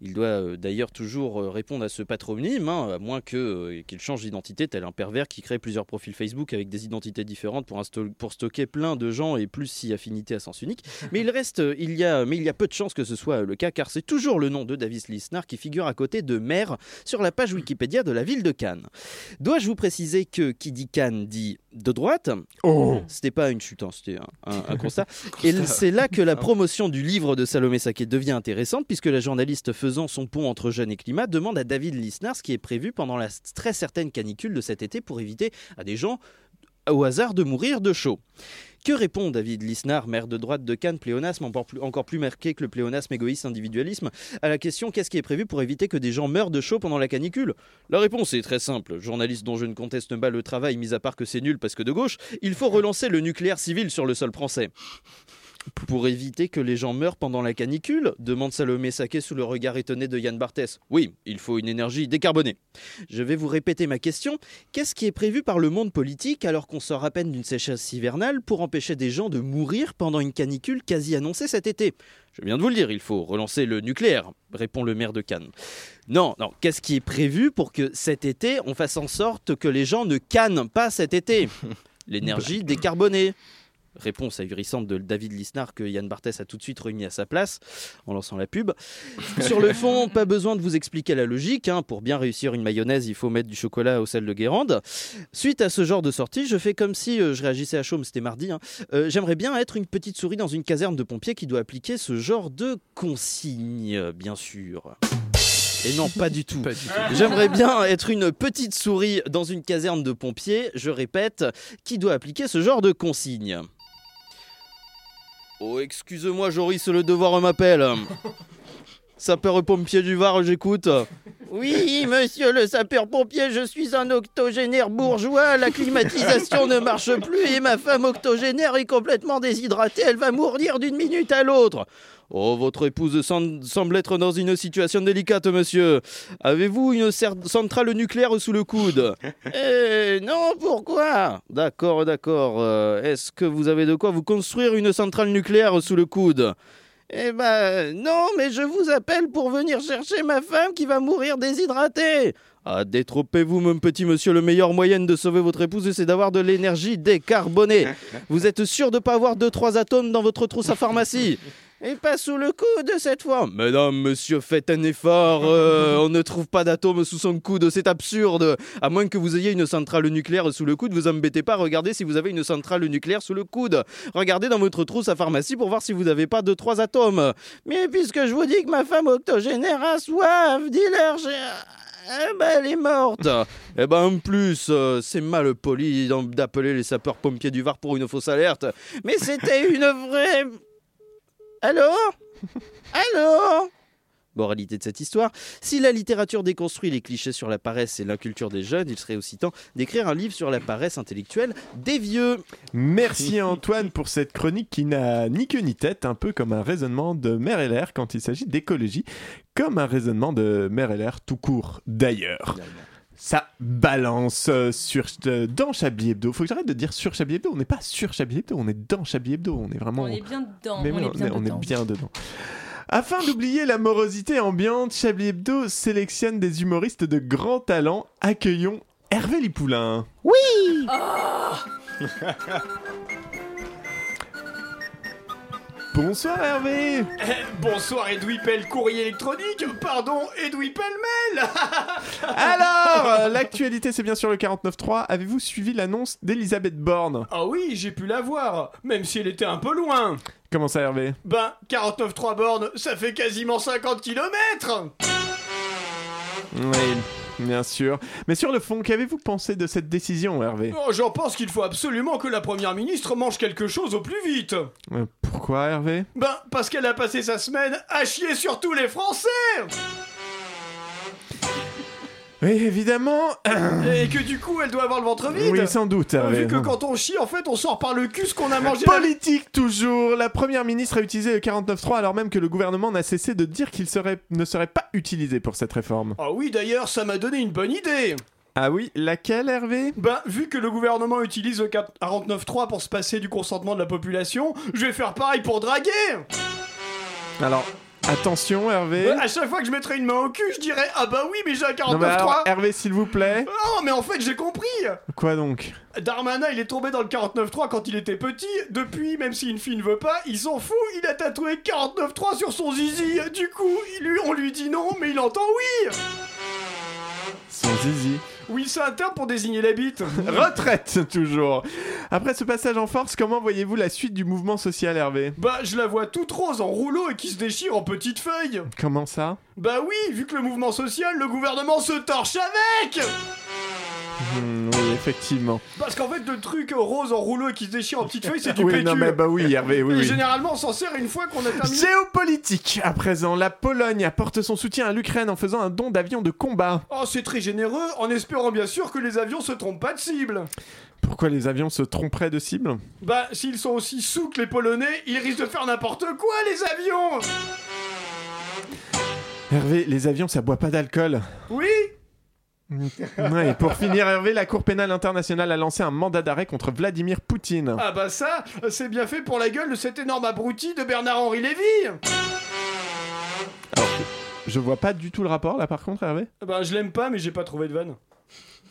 Il doit euh, d'ailleurs toujours euh, répondre à ce patronyme, hein, à moins que, euh, qu'il change d'identité, tel un pervers qui crée plusieurs profils Facebook avec des identités différentes pour, pour stocker plein de gens et plus si affinité à sens unique. Mais il reste, il y a, mais il y a peu de chances que ce soit le cas, car c'est toujours le nom de David Lisnard qui figure à côté de maire sur la page Wikipédia de la ville de Cannes. Dois-je vous préciser que qui dit Cannes dit de droite? Oh C'était pas une chute, hein, c'était un, un- un constat. Et c'est là que la promotion du livre de Salomé Saké devient intéressante, puisque la journaliste faisant son pont entre jeunes et climat demande à David Lisnard ce qui est prévu pendant la très certaine canicule de cet été pour éviter à des gens au hasard de mourir de chaud. Que répond David Lisnard, maire de droite de Cannes, pléonasme encore plus, encore plus marqué que le pléonasme égoïste individualisme, à la question qu'est-ce qui est prévu pour éviter que des gens meurent de chaud pendant la canicule? La réponse est très simple. Journaliste dont je ne conteste pas le travail, mis à part que c'est nul parce que de gauche, il faut relancer le nucléaire civil sur le sol français. Pour éviter que les gens meurent pendant la canicule demande Salomé Saké sous le regard étonné de Yann Barthès. Oui, il faut une énergie décarbonée. Je vais vous répéter ma question. Qu'est-ce qui est prévu par le monde politique alors qu'on sort à peine d'une sécheresse hivernale pour empêcher des gens de mourir pendant une canicule quasi annoncée cet été? Je viens de vous le dire, il faut relancer le nucléaire, répond le maire de Cannes. Non, non, qu'est-ce qui est prévu pour que cet été on fasse en sorte que les gens ne cannent pas cet été? L'énergie décarbonée. Réponse ahurissante de David Lisnard que Yann Barthès a tout de suite remis à sa place en lançant la pub. Sur le fond, pas besoin de vous expliquer la logique. hein. Pour bien réussir une mayonnaise, il faut mettre du chocolat au sel de Guérande. Suite à ce genre de sortie, je fais comme si euh, je réagissais à Chaume, c'était mardi. hein. Euh, J'aimerais bien être une petite souris dans une caserne de pompiers qui doit appliquer ce genre de consignes, bien sûr. Et non, pas du tout. J'aimerais bien être une petite souris dans une caserne de pompiers, je répète, qui doit appliquer ce genre de consignes. Oh, excuse-moi, Joris, le devoir m'appelle. Sapeur-pompier du Var, j'écoute. Oui, monsieur le sapeur-pompier, je suis un octogénaire bourgeois. La climatisation ne marche plus et ma femme octogénaire est complètement déshydratée. Elle va mourir d'une minute à l'autre. Oh, votre épouse sem- semble être dans une situation délicate, monsieur. Avez-vous une centrale nucléaire sous le coude? Eh non, pourquoi? D'accord, d'accord. Euh, Est-ce que vous avez de quoi vous construire une centrale nucléaire sous le coude? Eh ben non, mais je vous appelle pour venir chercher ma femme qui va mourir déshydratée. Ah, détrompez-vous, mon petit monsieur. Le meilleur moyen de sauver votre épouse, c'est d'avoir de l'énergie décarbonée. Vous êtes sûr de pas avoir deux trois atomes dans votre trousse à pharmacie? Et pas sous le coude cette fois. Mesdames, monsieur, faites un effort. euh, on ne trouve pas d'atomes sous son coude, c'est absurde. À moins que vous ayez une centrale nucléaire sous le coude, vous embêtez pas. Regardez si vous avez une centrale nucléaire sous le coude. Regardez dans votre trousse à pharmacie pour voir si vous n'avez pas deux trois atomes. Mais puisque je vous dis que ma femme octogénaire a soif, dis-leur. j'ai- Eh ben, elle est morte. Eh ben, en plus, euh, c'est mal poli d'appeler les sapeurs-pompiers du Var pour une fausse alerte. Mais c'était une vraie. Allô? Allô? Moralité de cette histoire, si la littérature déconstruit les clichés sur la paresse et l'inculture des jeunes, il serait aussi temps d'écrire un livre sur la paresse intellectuelle des vieux. Merci Antoine pour cette chronique qui n'a ni queue ni tête, un peu comme un raisonnement de Mère LR quand il s'agit d'écologie, comme un raisonnement de Mère LR tout court d'ailleurs. Ça balance euh, sur, euh, dans Chablis Hebdo. Faut que j'arrête de dire sur Chablis Hebdo. On n'est pas sur Chablis Hebdo, on est dans Chablis Hebdo. On est vraiment. On est bien dedans. Mais on oui, est bien on est dedans. bien dedans. Afin d'oublier la morosité ambiante, Chablis Hebdo sélectionne des humoristes de grand talent. Accueillons Hervé Lipoulin. Oui Bonsoir Hervé bonsoir Edoui Pell, courrier électronique. Pardon, Edoui Pell-Mail. Alors, euh, l'actualité c'est bien sûr le 49.3. Avez-vous suivi l'annonce d'Elisabeth Borne? Ah oui, j'ai pu la voir, même si elle était un peu loin. Comment ça Hervé? Ben, 49.3 bornes, ça fait quasiment 50 km Oui, bien sûr. Mais sur le fond, qu'avez-vous pensé de cette décision Hervé? Oh, J'en pense qu'il faut absolument que la première ministre mange quelque chose au plus vite. Euh, Pourquoi Hervé? Ben, parce qu'elle a passé sa semaine à chier sur tous les Français Oui, évidemment. Et que du coup, elle doit avoir le ventre vide Oui, sans doute Euh. Vu que quand on chie, en fait, on sort par le cul ce qu'on a mangé Politique toujours. La première ministre a utilisé le 49.3 alors même que le gouvernement n'a cessé de dire qu'il serait, ne serait pas utilisé pour cette réforme. Ah oui, d'ailleurs, ça m'a donné une bonne idée Ah oui, laquelle Hervé? Ben, vu que le gouvernement utilise le 49.3 pour se passer du consentement de la population, je vais faire pareil pour draguer Alors, attention Hervé. Ouais, À chaque fois que je mettrai une main au cul, je dirais Ah bah oui, mais j'ai un 49.3 Non mais alors, Hervé s'il vous plaît. Oh, mais en fait, j'ai compris Quoi donc? Darmanin, il est tombé dans le 49.3 quand il était petit. Depuis, même si une fille ne veut pas, il s'en fout. Il a tatoué 49.3 sur son zizi. Du coup, lui, on lui dit non, mais il entend oui. Son zizi. Oui, c'est un terme pour désigner la bite. Retraite toujours. Après ce passage en force, comment voyez-vous la suite du mouvement social Hervé? Bah, je la vois toute rose en rouleau et qui se déchire en petites feuilles. Comment ça? Bah oui, vu que le mouvement social, le gouvernement se torche avec Hmm, Oui, effectivement. Parce qu'en fait, le truc rose en rouleau qui se déchire en petites feuilles, c'est du oui, PQ. non mais bah oui Hervé, oui. généralement, on s'en sert une fois qu'on a terminé. Géopolitique à présent, la Pologne apporte son soutien à l'Ukraine en faisant un don d'avions de combat. Oh, c'est très généreux, en espérant bien sûr que les avions se trompent pas de cible. Pourquoi les avions se tromperaient de cible? Bah, s'ils sont aussi sous que les Polonais, ils risquent de faire n'importe quoi, les avions Hervé, les avions ça boit pas d'alcool. Oui? Ouais, et pour finir, Hervé, la Cour pénale internationale a lancé un mandat d'arrêt contre Vladimir Poutine. Ah bah ça, c'est bien fait pour la gueule de cet énorme abruti de Bernard-Henri Lévy Je vois pas du tout le rapport là par contre, Hervé? Bah, je l'aime pas, mais j'ai pas trouvé de vanne.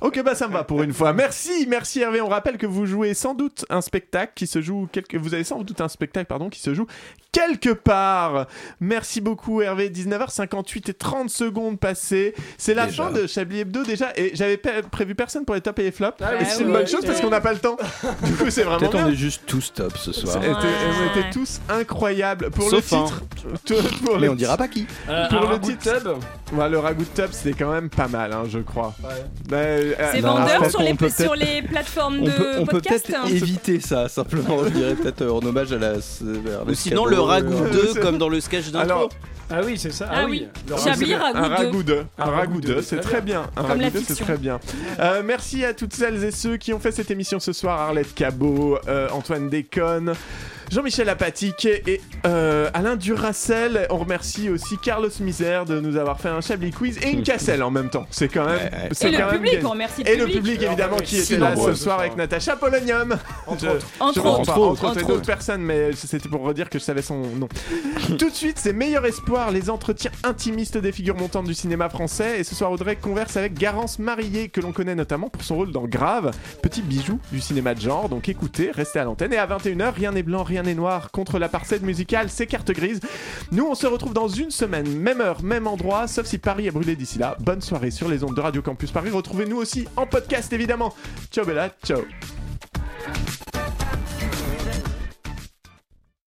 Ok, bah ça me va pour une fois. Merci, merci Hervé. On rappelle que vous jouez sans doute un spectacle qui se joue quelque... Vous avez sans doute un spectacle pardon qui se joue quelque part. Merci beaucoup Hervé. 19h58 et 30 secondes passées. C'est la Déjà. fin de Chablis Hebdo déjà. Et j'avais pas prévu personne pour les top et les flops. Ah c'est une bonne chose parce qu'on n'a pas le temps. Du coup, c'est vraiment Peut-être on est juste tous top ce soir. On était tous incroyables. Pour Sauf le titre, pour Mais le on dira pas qui. Euh, Pour le titre. tub Ouais, le ragoût de top, c'était quand même pas mal, hein, je crois. Bah, euh, C'est non, vendeur sur on les, peut sur peut-être- les plateformes de peut, on peut podcast. peut-être hein. éviter ça, simplement. Je dirais peut-être euh, en hommage à la. vers Ou sinon le ragoût euh, 2 comme dans le sketch d'intro. Ah oui, c'est ça. Ah oui. Le Chablis ragoût- un ragoût ragoût de, un Un ragoût ragoût de, de, c'est très bien. Un de, c'est très bien. Euh, merci à toutes celles et ceux qui ont fait cette émission ce soir. Arlette Cabot, euh, Antoine Déconne, Jean-Michel Apatique et euh, Alain Duracel. On remercie aussi Carlos Misère de nous avoir fait un Chablis quiz et une casselle en même temps. C'est quand même. Ouais, Et le même public, on remercie le Et le public. évidemment qui était là ce soir avec Natacha Polonium. Entre autres. Entre autres. entre d'autres personnes, mais c'était pour redire que je savais son nom. Tout de suite, c'est Meilleur Espoir, les entretiens intimistes des figures montantes du cinéma français. Et ce soir, Audrey converse avec Garance Marillier, que l'on connaît notamment pour son rôle dans Grave, petit bijou du cinéma de genre. Donc écoutez, restez à l'antenne. Et à 21h, rien n'est blanc, rien n'est noir. Contre la parcelle musicale, c'est carte grise. Nous, on se retrouve dans une semaine, même heure, même endroit, sauf si Paris a brûlé d'ici là. Bonne soirée sur les ondes de Radio Campus Paris. Retrouvez-nous aussi en podcast, évidemment. Ciao Bella, ciao.